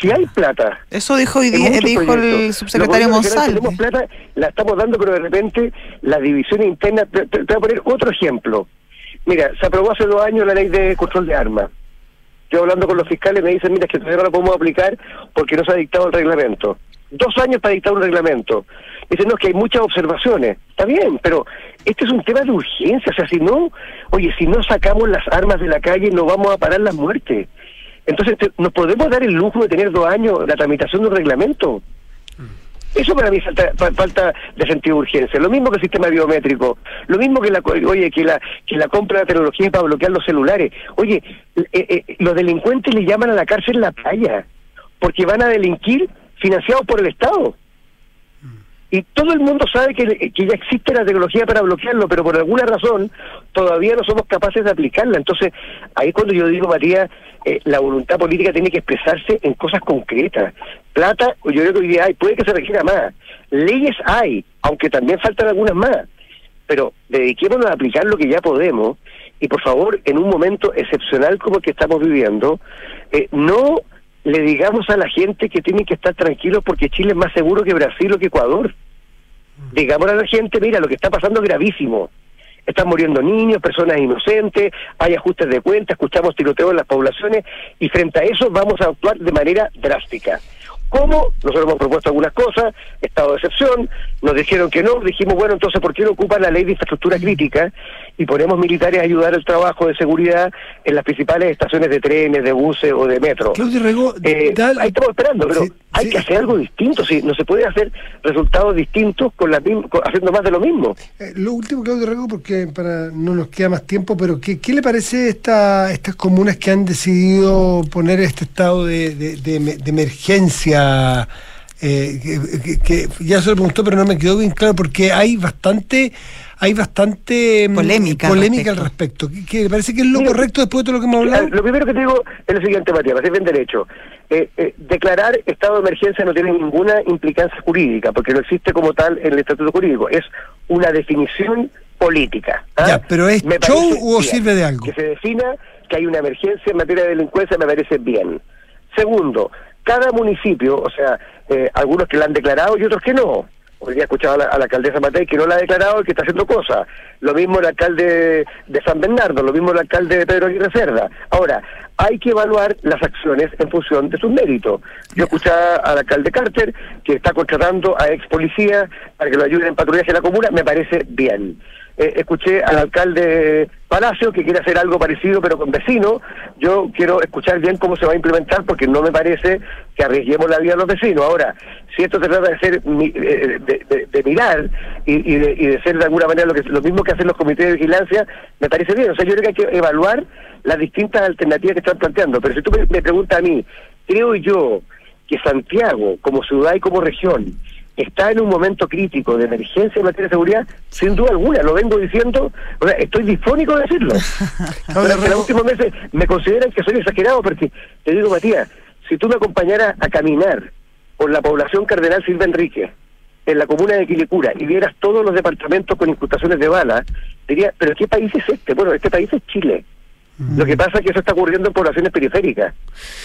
Si hay plata. Eso dijo hoy día, dijo el subsecretario Monsalve. Tenemos plata, la estamos dando, pero de repente la división interna. Te, te, te, voy a poner otro ejemplo. Mira, se aprobó hace dos años la ley de control de armas. Yo hablando con los fiscales me dicen, mira, es que todavía no la podemos aplicar porque no se ha dictado el reglamento. Dos años para dictar un reglamento. Dicen, no, es que hay muchas observaciones. Está bien, pero este es un tema de urgencia. O sea, si no, oye, si no sacamos las armas de la calle, no vamos a parar las muertes. Entonces, ¿nos podemos dar el lujo de tener dos años la tramitación de un reglamento? Eso para mí falta, falta de sentido de urgencia. Lo mismo que el sistema biométrico. Lo mismo que la, oye, que la, que la compra de tecnología para bloquear los celulares. Oye, eh, eh, los delincuentes le llaman a la cárcel la playa, porque van a delinquir financiados por el Estado. Y todo el mundo sabe que, que, ya existe la tecnología para bloquearlo, pero por alguna razón todavía no somos capaces de aplicarla. Entonces, ahí cuando yo digo, Matías, eh, la voluntad política tiene que expresarse en cosas concretas. Plata, yo creo que hoy día hay, puede que se requiera más. Leyes hay, aunque también faltan algunas más. Pero dediquémonos a aplicar lo que ya podemos y por favor, en un momento excepcional como el que estamos viviendo, eh, no le digamos a la gente que tienen que estar tranquilos porque Chile es más seguro que Brasil o que Ecuador. Digamos a la gente, mira, lo que está pasando es gravísimo. Están muriendo niños, personas inocentes, hay ajustes de cuentas, escuchamos tiroteo en las poblaciones y frente a eso vamos a actuar de manera drástica. ¿Cómo? Nosotros hemos propuesto algunas cosas, estado de excepción, nos dijeron que no, dijimos, bueno, entonces, ¿por qué no ocupan la ley de infraestructura crítica y ponemos militares a ayudar el trabajo de seguridad en las principales estaciones de trenes, de buses o de metro? Claudio Rego, eh, dale, ahí estamos esperando, pero sí, hay sí. que hacer algo distinto, sí, no se puede hacer resultados distintos con la con, haciendo más de lo mismo. Eh, lo último, Claudio Rego, porque para no nos queda más tiempo, pero ¿qué, qué le parece esta, estas comunas que han decidido poner este estado de, de, de, de emergencia? Eh, que, que, ya se lo preguntó, pero no me quedó bien claro porque hay bastante hay bastante polémica, polémica al respecto. Que, que parece que es lo correcto después de todo lo que hemos hablado. Lo primero que te digo es lo siguiente, Matías, ser bien derecho. Eh, eh, declarar estado de emergencia no tiene ninguna implicancia jurídica, porque no existe como tal en el estatuto jurídico. Es una definición política. ¿ah? Ya, pero ¿es Me show parece o bien. sirve de algo? Que se defina que hay una emergencia en materia de delincuencia me parece bien. Segundo, cada municipio, o sea, eh, algunos que la han declarado y otros que no. Hoy día he escuchado a la, a la alcaldesa Matei que no la ha declarado y que está haciendo cosas. Lo mismo el alcalde de San Bernardo, lo mismo el alcalde de Pedro Aguirre Cerda. Ahora, hay que evaluar las acciones en función de sus méritos. Yo escuchaba al alcalde Carter que está contratando a ex policías para que lo ayuden en patrullaje de la comuna, me parece bien. Eh, escuché al alcalde Palacio que quiere hacer algo parecido pero con vecinos. Yo quiero escuchar bien cómo se va a implementar porque no me parece que arriesguemos la vida a los vecinos. Ahora, si esto se trata de ser eh, de, de, de mirar y, y, de, y, de, ser de alguna manera lo, que, lo mismo que hacen los comités de vigilancia, me parece bien. O sea, yo creo que hay que evaluar las distintas alternativas que están planteando. Pero si tú me, me preguntas a mí, creo yo que Santiago, como ciudad y como región, está en un momento crítico de emergencia en materia de seguridad, sin duda alguna, lo vengo diciendo, o sea, estoy disfónico de decirlo. [LAUGHS] Durante los últimos meses me consideran que soy exagerado porque, te digo Matías, si tú me acompañaras a caminar por la población Cardenal Silva Enrique, en la comuna de Quilicura, y vieras todos los departamentos con incrustaciones de bala, diría, pero ¿qué país es este? Bueno, este país es Chile. Lo que pasa es que eso está ocurriendo en poblaciones periféricas,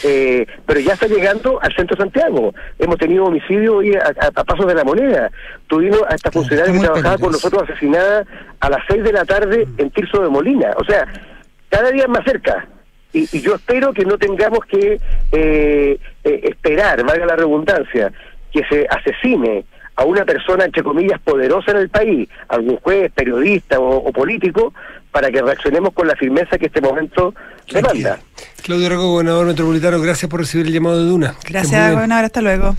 eh, pero ya está llegando al centro de Santiago. Hemos tenido homicidios hoy a, a, a, pasos de la moneda. Tuvimos a esta funcionaria que trabajaba con nosotros asesinada a las 6 de la tarde en Tirso de Molina. O sea, cada día es más cerca. y, yo espero que no tengamos que eh, eh, esperar, valga la redundancia, que se asesine a una persona, entre comillas, poderosa en el país, algún juez, periodista o, político, para que reaccionemos con la firmeza que este momento demanda. Claudio Rago, gobernador metropolitano, gracias por recibir el llamado de Duna. Gracias, gobernador, hasta luego.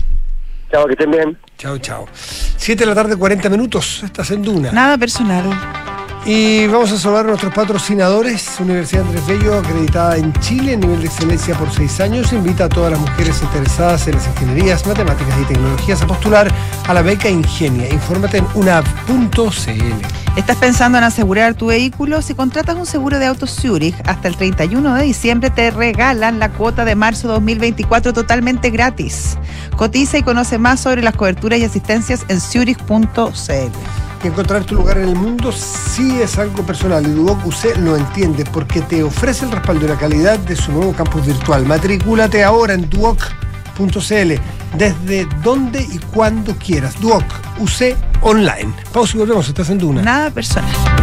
Chao, que estén bien. Chao, chao. Siete de la tarde, 40 minutos, estás en Duna. Nada personal. Y vamos a saludar a nuestros patrocinadores. Universidad Andrés Bello, acreditada en Chile, nivel de excelencia por seis años, invita a todas las mujeres interesadas en las ingenierías, matemáticas y tecnologías a postular a la beca Ingenia. Infórmate en unav.cl. ¿Estás pensando en asegurar tu vehículo? Si contratas un seguro de autos Zurich, hasta el 31 de diciembre te regalan la cuota de marzo 2024 totalmente gratis. Cotiza y conoce más sobre las coberturas y asistencias en zurich.cl encontrar tu lugar en el mundo sí es algo personal y Duoc UC lo entiende porque te ofrece el respaldo y la calidad de su nuevo campus virtual. Matrículate ahora en duoc.cl desde donde y cuando quieras. Duoc UC Online. Pausa y volvemos, estás en Duna. Nada personal.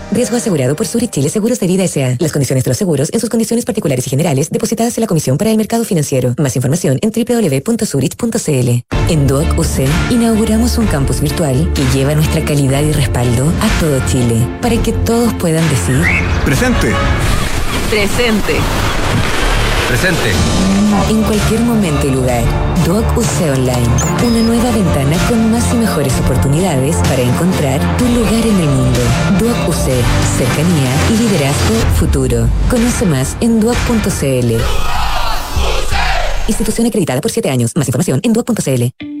Riesgo asegurado por Zurich Chile Seguros de Vida S.A. Las condiciones de los seguros en sus condiciones particulares y generales depositadas en la Comisión para el Mercado Financiero. Más información en www.zurich.cl. En DOC UC inauguramos un campus virtual que lleva nuestra calidad y respaldo a todo Chile para que todos puedan decir Presente. Presente. Presente. En cualquier momento y lugar, Doc UC Online. Una nueva ventana con más y mejores oportunidades para encontrar tu lugar en el mundo. Doc UC. Cercanía y liderazgo futuro. Conoce más en duoc.cl. Institución acreditada por 7 años. Más información en duoc.cl.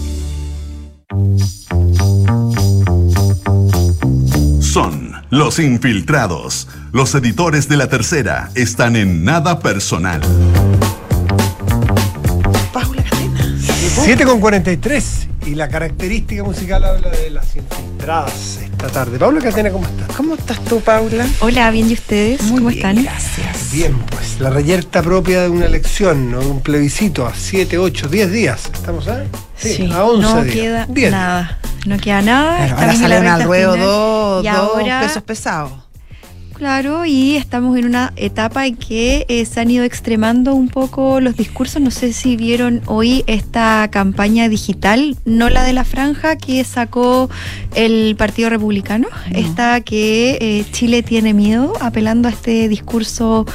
los infiltrados. Los editores de la tercera están en nada personal. Paula 7 con 43 y la característica musical habla de las infiltradas esta tarde. Paula Catena, ¿cómo estás? ¿Cómo estás tú, Paula? Hola, bien, ¿y ustedes? Muy ¿Cómo bien, están? Gracias. Bien, pues la reyerta propia de una elección, ¿no? un plebiscito a 7, 8, 10 días. ¿Estamos ahí? Sí, a 11 no días. queda 10. nada. No queda nada. Claro, ahora salen al ruedo dos, dos pesos pesados. Claro, y estamos en una etapa en que eh, se han ido extremando un poco los discursos. No sé si vieron hoy esta campaña digital, no la de la franja que sacó el Partido Republicano, esta que eh, Chile tiene miedo, apelando a este discurso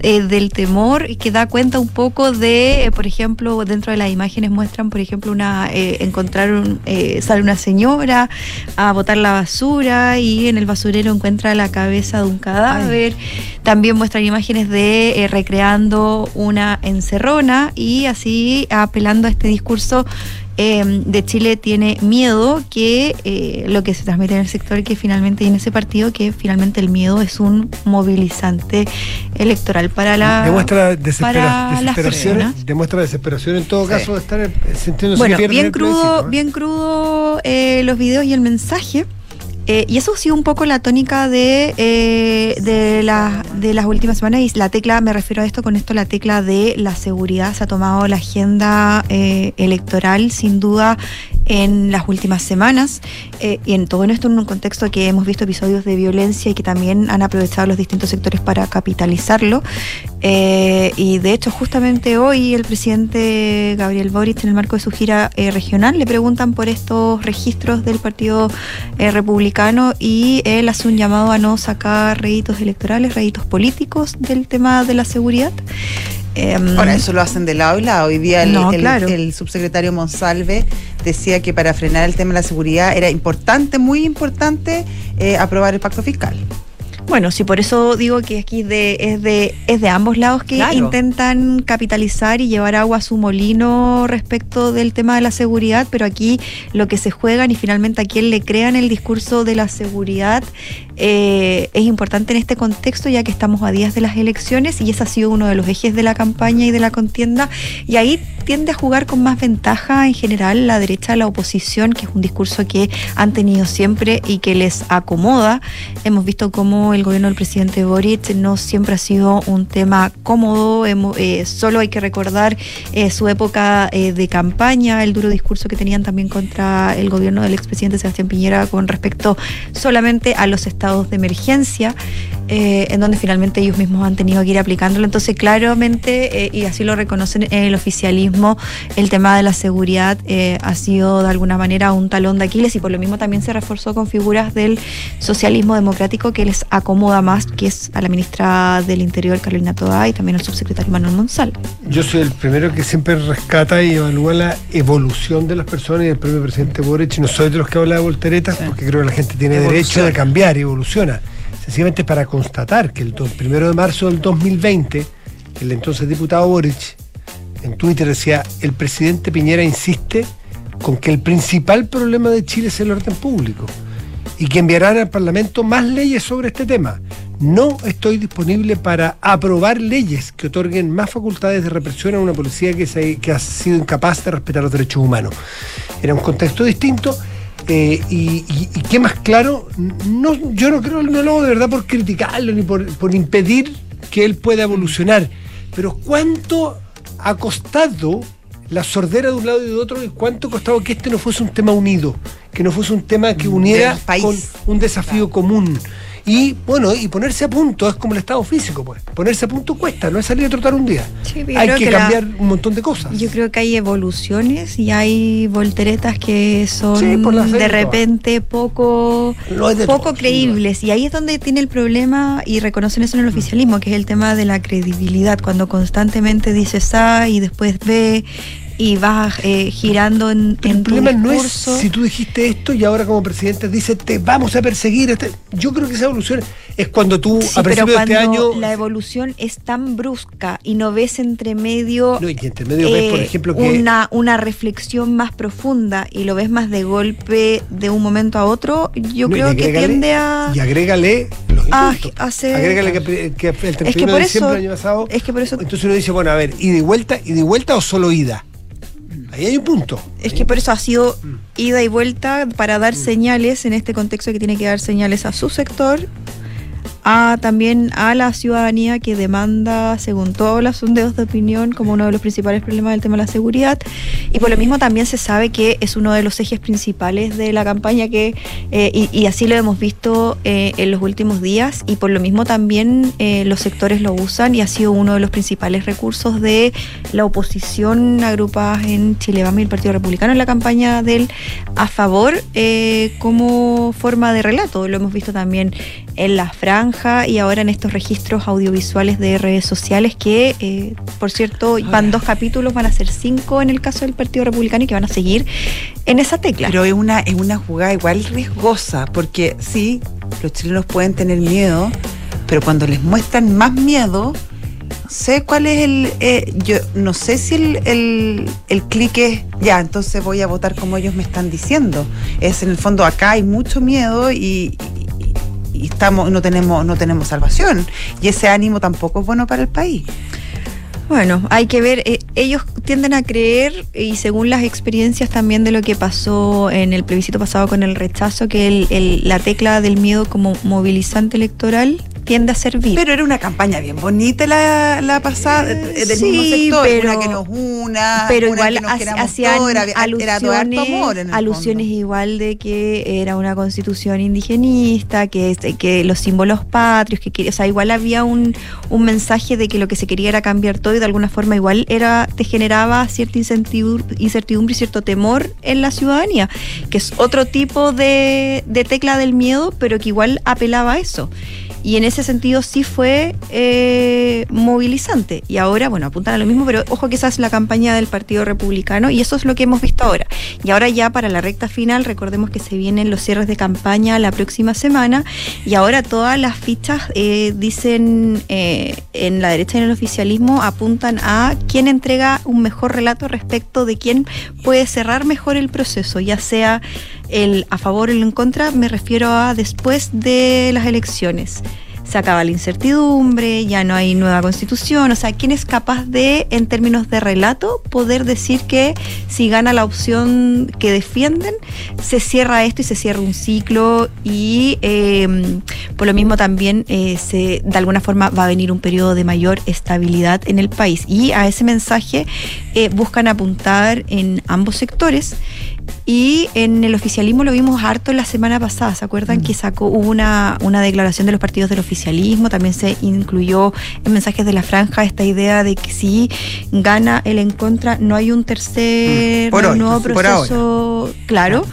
eh, del temor y que da cuenta un poco de, por ejemplo, dentro de las imágenes muestran, por ejemplo, una encontraron eh, sale una señora a botar la basura y en el basurero encuentra la cabeza de un cadáver. También muestran imágenes de eh, recreando una encerrona y así apelando a este discurso eh, de Chile tiene miedo que eh, lo que se transmite en el sector que finalmente y en ese partido que finalmente el miedo es un movilizante electoral para la demuestra desespera- para las desesperación, demuestra desesperación en todo caso de estar eh, sintiéndose Bueno, que bien crudo, plebiscito, ¿eh? bien crudo eh, los videos y el mensaje. Eh, y eso ha sido un poco la tónica de, eh, de, la- de las últimas semanas. Y la tecla, me refiero a esto con esto, la tecla de la seguridad. Se ha tomado la agenda eh, electoral, sin duda, en las últimas semanas. Y en todo esto en un contexto que hemos visto episodios de violencia y que también han aprovechado los distintos sectores para capitalizarlo. Y de hecho, justamente hoy el presidente Gabriel Boric, en el marco de su gira regional, le preguntan por estos registros del Partido eh, Republicano y él hace un llamado a no sacar réditos electorales, réditos políticos del tema de la seguridad. Em, Ahora, eso lo hacen de lado y lado. Hoy día el, No, el- claro. el subsecretario Monsalve decía que para frenar el tema de la seguridad era importante, muy importante, eh, aprobar el pacto fiscal. Bueno, sí, por eso digo que aquí de, es, de, es de ambos lados que Claro. intentan capitalizar y llevar agua a su molino respecto del tema de la seguridad, pero aquí lo que se juegan y finalmente a quien le crean el discurso de la seguridad eh, es importante en este contexto ya que estamos a días de las elecciones y ese ha sido uno de los ejes de la campaña y de la contienda y ahí tiende a jugar con más ventaja en general la derecha, la oposición, que es un discurso que han tenido siempre y que les acomoda. Hemos visto cómo el gobierno del presidente Boric no siempre ha sido un tema cómodo, eh, solo hay que recordar eh, su época eh, de campaña, el duro discurso que tenían también contra el gobierno del expresidente Sebastián Piñera con respecto solamente a los estados de emergencia, eh, en donde finalmente ellos mismos han tenido que ir aplicándolo. Entonces, claramente, eh, y así lo reconocen en el oficialismo, el tema de la seguridad eh, ha sido de alguna manera un talón de Aquiles y por lo mismo también se reforzó con figuras del socialismo democrático que les acomoda más, que es a la ministra del Interior, Carolina Toa, y también al subsecretario Manuel Monsalve. Yo soy el primero que siempre rescata y evalúa la evolución de las personas y el propio presidente Boric. No soy de los que habla de volteretas porque creo que la gente tiene derecho de cambiar y evoluciona. Sencillamente para constatar que el do- primero de marzo del 2020, el entonces diputado Boric en Twitter decía, el presidente Piñera insiste con que el principal problema de Chile es el orden público y que enviarán al Parlamento más leyes sobre este tema. No estoy disponible para aprobar leyes que otorguen más facultades de represión a una policía que, que ha sido incapaz de respetar los derechos humanos. Era un contexto distinto. Eh, y, y- y qué más claro, no, yo no creo, no lo hago de verdad por criticarlo ni por, por impedir que él pueda evolucionar, pero cuánto ha costado la sordera de un lado y de otro y cuánto ha costado que este no fuese un tema unido, que no fuese un tema que uniera Del país. con un desafío común. Y bueno, y ponerse a punto es como el estado físico, pues. Ponerse a punto cuesta, no es salir a trotar un día. Sí, Hay que la- cambiar un montón de cosas. Yo creo que hay evoluciones y hay volteretas que son Sí, de repente poco, de poco todo, creíbles. Y ahí es donde tiene el problema, y reconocen eso en el oficialismo, que es el tema de la credibilidad. Cuando constantemente dices A y después B y vas eh, girando en, Pero en el tu problema no es si tú dijiste esto y ahora como presidente dice te vamos a perseguir. este-". Yo creo que esa evolución es cuando tú Sí, a pero principios de cuando este año la evolución es tan brusca y no ves entre medio No, y entre medio ves, por eh, ejemplo, que una, una reflexión más profunda y lo ves más de golpe de un momento a otro, yo No, creo que tiende a... Y agrégale los a indultos. hacer- Agrégale que, que el 31 Es que por de diciembre eso- del año pasado. es que por eso- Entonces uno dice, bueno, a ver, ¿ida y vuelta, ida y vuelta o solo ida? Ahí hay un punto. Es que por eso ha sido Mm. ida y vuelta para dar señales en este contexto que tiene que dar señales a su sector, a también a la ciudadanía que demanda, según todos los sondeos de opinión, como uno de los principales problemas del tema de la seguridad. Y por lo mismo también se sabe que es uno de los ejes principales de la campaña que, eh, y, así lo hemos visto eh, en los últimos días, y por lo mismo también eh, los sectores lo usan y ha sido uno de los principales recursos de la oposición agrupadas en Chile y el Partido Republicano en la campaña del a favor eh, como forma de relato. Lo hemos visto también en la franja y ahora en estos registros audiovisuales de redes sociales que, eh, por cierto, van dos capítulos, van a ser cinco en el caso del Partido Republicano y que van a seguir en esa tecla. Pero es una, es una jugada igual riesgosa, porque sí, los chilenos pueden tener miedo, pero cuando les muestran más miedo, no sé cuál es el. eh, yo no sé si el, el, el clic es ya, entonces voy a votar como ellos me están diciendo. Es en el fondo acá hay mucho miedo y. y- estamos no tenemos no tenemos salvación. Y ese ánimo tampoco es bueno para el país. Bueno, hay que ver, eh, ellos tienden a creer, y según las experiencias también de lo que pasó en el plebiscito pasado con el rechazo, que el- la tecla del miedo como movilizante electoral tiende a servir. Pero era una campaña bien bonita la, la pasada, del sí, mismo sector, pero- una que nos una, pero una igual que nos era, alusiones, amor en el alusiones fondo. igual de que era una constitución indigenista, que, que los símbolos patrios, que quería- o sea, igual había un, un mensaje de que lo que se quería era cambiar todo y de alguna forma igual era te generaba cierta incertidumbre y cierto temor en la ciudadanía, que es otro tipo de, de tecla del miedo, pero que igual apelaba a eso. Y en ese sentido sí fue eh, movilizante. Y ahora, bueno, apuntan a lo mismo, pero ojo que esa es la campaña del Partido Republicano y eso es lo que hemos visto ahora. Y ahora ya para la recta final, recordemos que se vienen los cierres de campaña la próxima semana y ahora todas las fichas eh, dicen eh, en la derecha y en el oficialismo apuntan a quién entrega un mejor relato respecto de quién puede cerrar mejor el proceso, ya sea el a favor o el en contra, me refiero a después de las elecciones. Se acaba la incertidumbre, ya no hay nueva constitución, o sea, ¿quién es capaz de, en términos de relato, poder decir que si gana la opción que defienden, se cierra esto y se cierra un ciclo y eh, por lo mismo también eh, se, de alguna forma va a venir un periodo de mayor estabilidad en el país. Y a ese mensaje eh, buscan apuntar en ambos sectores. Y en el oficialismo lo vimos harto la semana pasada, ¿se acuerdan que sacó hubo una, una declaración de los partidos del oficialismo? También se incluyó en mensajes de la franja esta idea de que si gana el en contra no hay un tercer Mm. Por hoy, nuevo proceso claro,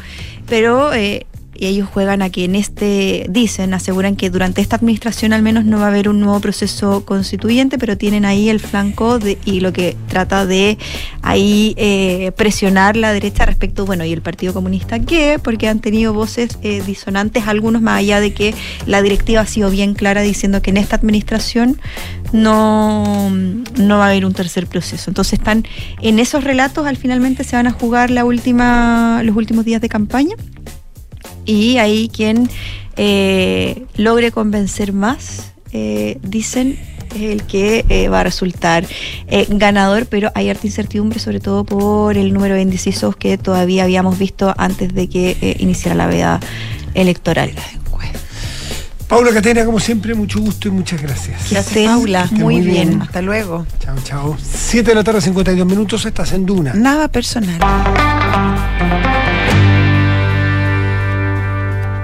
pero eh, ellos juegan a que en este, dicen, aseguran que durante esta administración al menos no va a haber un nuevo proceso constituyente, pero tienen ahí el flanco de, y lo que trata de ahí eh, presionar la derecha respecto, bueno, y el Partido Comunista, ¿qué? Porque han tenido voces eh, disonantes, algunos más allá de que la directiva ha sido bien clara diciendo que en esta administración no, no va a haber un tercer proceso. Entonces están en esos relatos, al finalmente se van a jugar la última, los últimos días de campaña y ahí quien eh, logre convencer más, eh, dicen, es el que eh, va a resultar eh, ganador, pero hay harta incertidumbre, sobre todo por el número de indecisos que todavía habíamos visto antes de que eh, iniciara la veda electoral. Paula Catena, como siempre, mucho gusto y muchas gracias. Estén Paula. muy, Muy bien. bien. Hasta luego. Chao, chao. 7 de la tarde, 52 minutos, estás en Duna. Nada personal.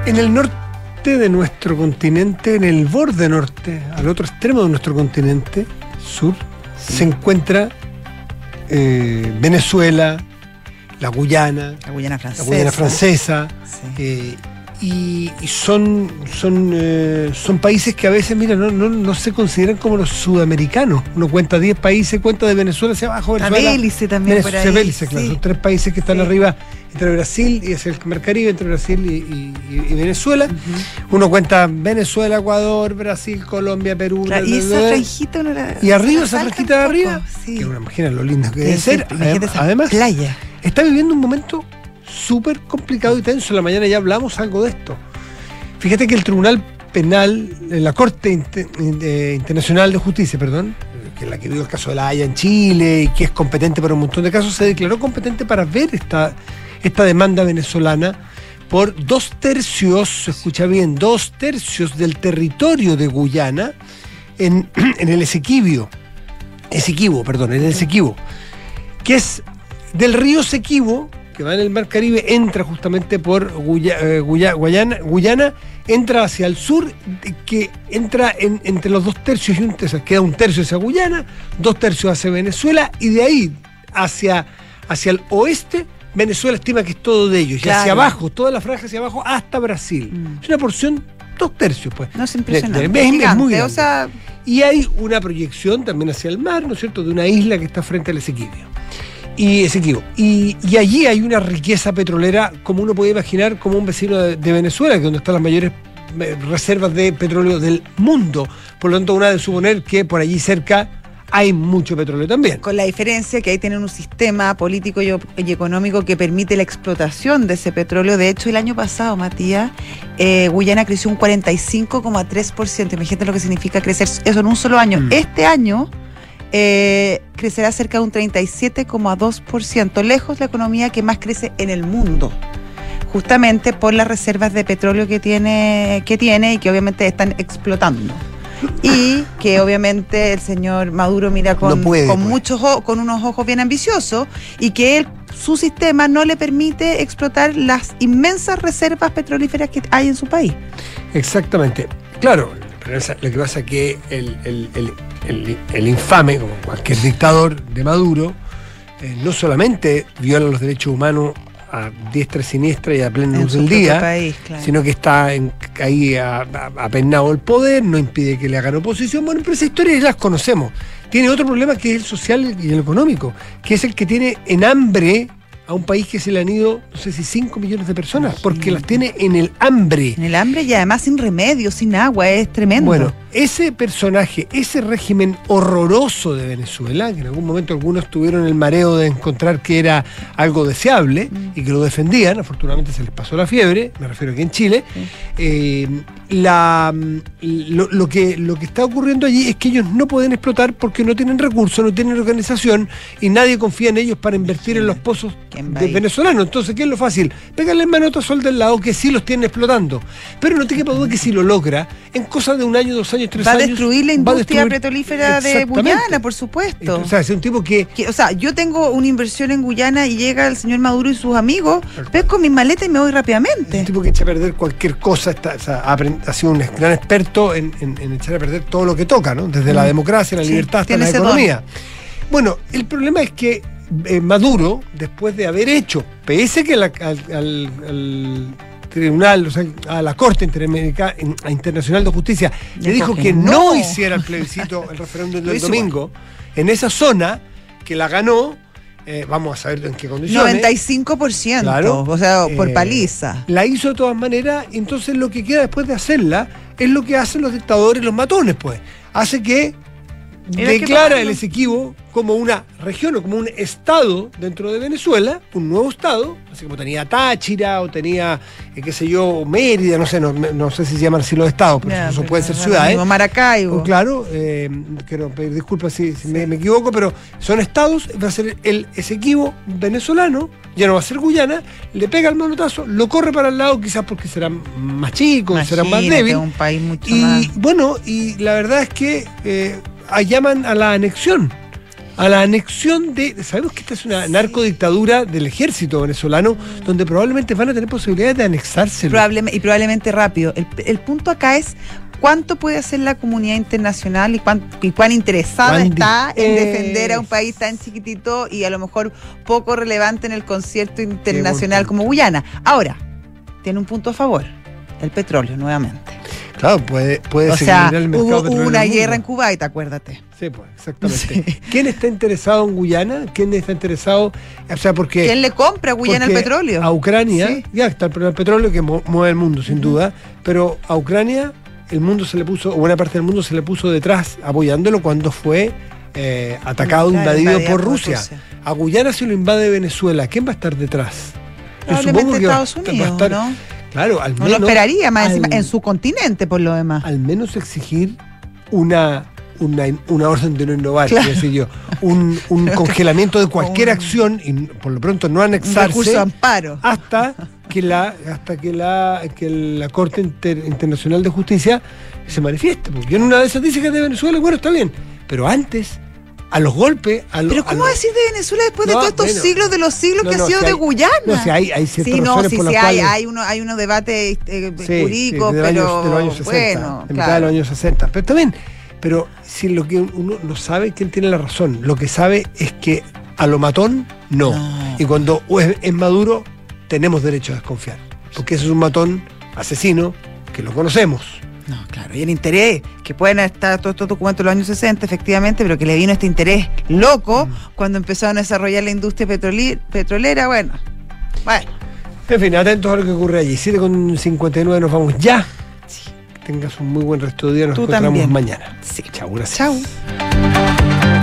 En el norte de nuestro continente, en el borde norte, al otro extremo de nuestro continente, sur, se encuentra eh, Venezuela, la Guyana, La Guyana la francesa. Guyana francesa, Sí. eh, y, y son, son, eh, son países que a veces, mira, no, no, no se consideran como los sudamericanos. Uno cuenta 10 países, cuenta de Venezuela hacia abajo, Venezuela. También por Venezuela, ahí, Bélice, claro, sí. son tres países que están Sí. arriba entre Brasil y hacia el Mar Caribe, entre Brasil y, y- y- y Venezuela. Uno cuenta Venezuela, Ecuador, Brasil, Colombia, Perú. Claro, y esa franjita uno la- Y arriba, esa franjita de arriba, Sí. que uno imagina lo lindo que Debe ser. Además, playa. está viviendo un momento súper complicado y tenso. En la mañana ya hablamos algo de esto. Fíjate que el Tribunal Penal, la Corte Inter- eh, Internacional de Justicia, perdón, que es la que vio el caso de la Haya en Chile y que es competente para un montón de casos, se declaró competente para ver esta, esta demanda venezolana por dos tercios, escucha bien, dos tercios del territorio de Guyana en, [CLEARS THROAT] en el Esequibio. Esequibo, perdón, en el Esequibo, que es del río Esequibo, que va en el Mar Caribe, entra justamente por eh, Guyana, entra hacia el sur, que entra en- entre los dos tercios y un tercio, queda un tercio hacia Guyana, dos tercios hacia Venezuela, y de ahí hacia, hacia el oeste, Venezuela estima que es todo de ellos, y hacia abajo, toda la franja hacia abajo, hasta Brasil. Mm. Es una porción, dos tercios, pues. No es impresionante. De- de- es- es gigante, muy o grande. sea, Y hay una proyección también hacia el mar, ¿no es cierto?, de una isla que está frente al Esequibio. Y Esequibo. Y, y allí hay una riqueza petrolera, como uno puede imaginar, como un vecino de, de Venezuela, que es donde están las mayores eh, reservas de petróleo del mundo. Por lo tanto, una de suponer que por allí cerca hay mucho petróleo también. con la diferencia que ahí tienen un sistema político y, y económico que permite la explotación de ese petróleo. De hecho, el año pasado, Matías, eh, Guyana creció un 45,3%. Imagínate lo que significa crecer eso en un solo año. Mm. Este año eh, crecerá cerca de un 37,2%, lejos la economía que más crece en el mundo justamente por las reservas de petróleo que tiene, que tiene y que obviamente están explotando. Y que obviamente el señor Maduro mira con, No puede, con pues. muchos con unos ojos bien ambiciosos y que él, su sistema no le permite explotar las inmensas reservas petrolíferas que hay en su país. Exactamente. Claro, pero lo que pasa es que el, el- el- el- el infame, como cualquier dictador de Maduro, eh, no solamente viola los derechos humanos a diestra y siniestra y a plena En luz del día, país, claro. sino que está en- ahí a- a- apennado el poder, no impide que le hagan oposición. Bueno, pero esa historia ya las conocemos. Tiene otro problema que es el social y el económico, que es el que tiene en hambre a un país que se le han ido, no sé si 5 millones de personas, porque las tiene en el hambre. En el hambre y además sin remedio, sin agua, es tremendo. Bueno, ese personaje, ese régimen horroroso de Venezuela, que en algún momento algunos tuvieron el mareo de encontrar que era algo deseable y que lo defendían, afortunadamente se les pasó la fiebre, me refiero aquí en Chile, eh, la, mm, lo, lo que, lo que está ocurriendo allí es que ellos no pueden explotar porque no tienen recursos, no tienen organización y nadie confía en ellos para invertir en los pozos de ahí? venezolanos. Entonces, ¿qué es lo fácil? Pegarle el manotazo al del lado que sí los tiene explotando. Pero no te quepa duda que si lo logra, en cosas de un año, dos años, tres va a años. destruir la industria destruir- petrolífera de. Guyana, por supuesto. O sea, es un tipo que Que, o sea, yo tengo una inversión en Guyana y llega el señor Maduro y sus amigos, pesco mis maletas y me voy es rápidamente. un tipo que echa a perder cualquier cosa, está, o sea, ha, sido un gran experto en, en- en echar a perder todo lo que toca, ¿no? Desde la Mm. democracia, la libertad hasta la don. economía. Bueno, el problema es que eh, Maduro, después de haber hecho, pese que la- al, al- al tribunal, o sea, a la Corte Interamerica- in- Internacional de Justicia, le dijo que no hiciera el plebiscito, el referéndum del [LAUGHS] domingo, en esa zona que la ganó, eh, vamos a saber en qué condiciones. 95%, Claro. o sea, por Eh, paliza. La hizo de todas maneras, entonces lo que queda después de hacerla es lo que hacen los dictadores, los matones, pues. Hace que declara el Esequibo como una región o como un estado dentro de Venezuela, un nuevo estado, así como tenía Táchira o tenía, eh, qué sé yo, Mérida, no sé, no, no sé si se llaman así los estados, pero eso pueden ser ciudades. Maracaibo. Claro, eh, quiero pedir disculpas si, si me, me equivoco, pero son estados, va a ser el Esequibo venezolano, ya no va a ser Guyana, le pega el manotazo, lo corre para el lado, quizás porque serán más chicos, serán más débiles. un país mucho Y más. bueno, y la verdad es que eh, ah, llaman a la anexión. A la anexión de. Sabemos que esta es una narcodictadura del ejército venezolano, donde probablemente van a tener posibilidades de anexarse. Y probablemente rápido. El, el punto acá es cuánto puede hacer la comunidad internacional y cuán, y cuán interesada está en defender a un país tan chiquitito y a lo mejor poco relevante en el concierto internacional como Guyana. Ahora, tiene un punto a favor, el petróleo nuevamente. Claro, puede, puede o seguir sea, el hubo, mercado hubo una guerra en Kuwait, acuérdate. Sí, pues, exactamente. ¿Quién está interesado en Guyana? ¿Quién está interesado? O sea, porque. ¿Quién le compra a Guyana el petróleo? A Ucrania, Sí. ya está el petróleo que mu- mueve el mundo, sin duda, pero a Ucrania el mundo se le puso, o buena parte del mundo se le puso detrás apoyándolo cuando fue eh, atacado, Claro, invadido por por Rusia. A Guyana se lo invade Venezuela. ¿Quién va a estar detrás? Yo Probablemente supongo que va- Estados va a Unidos, estar- ¿no? Claro, al No menos. lo esperaría más al- encima, en su continente, por lo demás. al menos exigir una, una, una orden de no innovar, Claro. decir yo, un, un [LAUGHS] congelamiento de cualquier Un- acción y por lo pronto no Un anexarse amparo. hasta que la hasta que la que la Corte Inter- Internacional de Justicia se manifieste, porque en una de esas dice que es de Venezuela, bueno, está bien, pero antes a los golpes, a los Pero ¿cómo a decir de Venezuela después de todos estos bueno. siglos de los siglos No, que no, ha sido si de hay- Guyana? no, si hay- hay ciertas sí, no, sí, por sí hay, hay, uno, hay unos debates eh, Sí, jurídicos, sí, de los pero de los años 60, bueno, de mitad de los años 60. Pero también, pero si lo que uno no sabe quién tiene la razón, lo que sabe es que a lo matón no. No. Y cuando es, es Maduro, tenemos derecho a desconfiar. Porque ese es un matón asesino que lo conocemos. No, claro, y el interés, que pueden estar todos estos documentos de los años 60, efectivamente, pero que le vino este interés loco Mm. cuando empezaron a desarrollar la industria petrolera, bueno. Bueno, En fin, atentos a lo que ocurre allí. 7 con 59 nos vamos ya. Que tengas un muy buen resto de día. Nos Tú encontramos también. mañana. sí. Chau, gracias. Chau.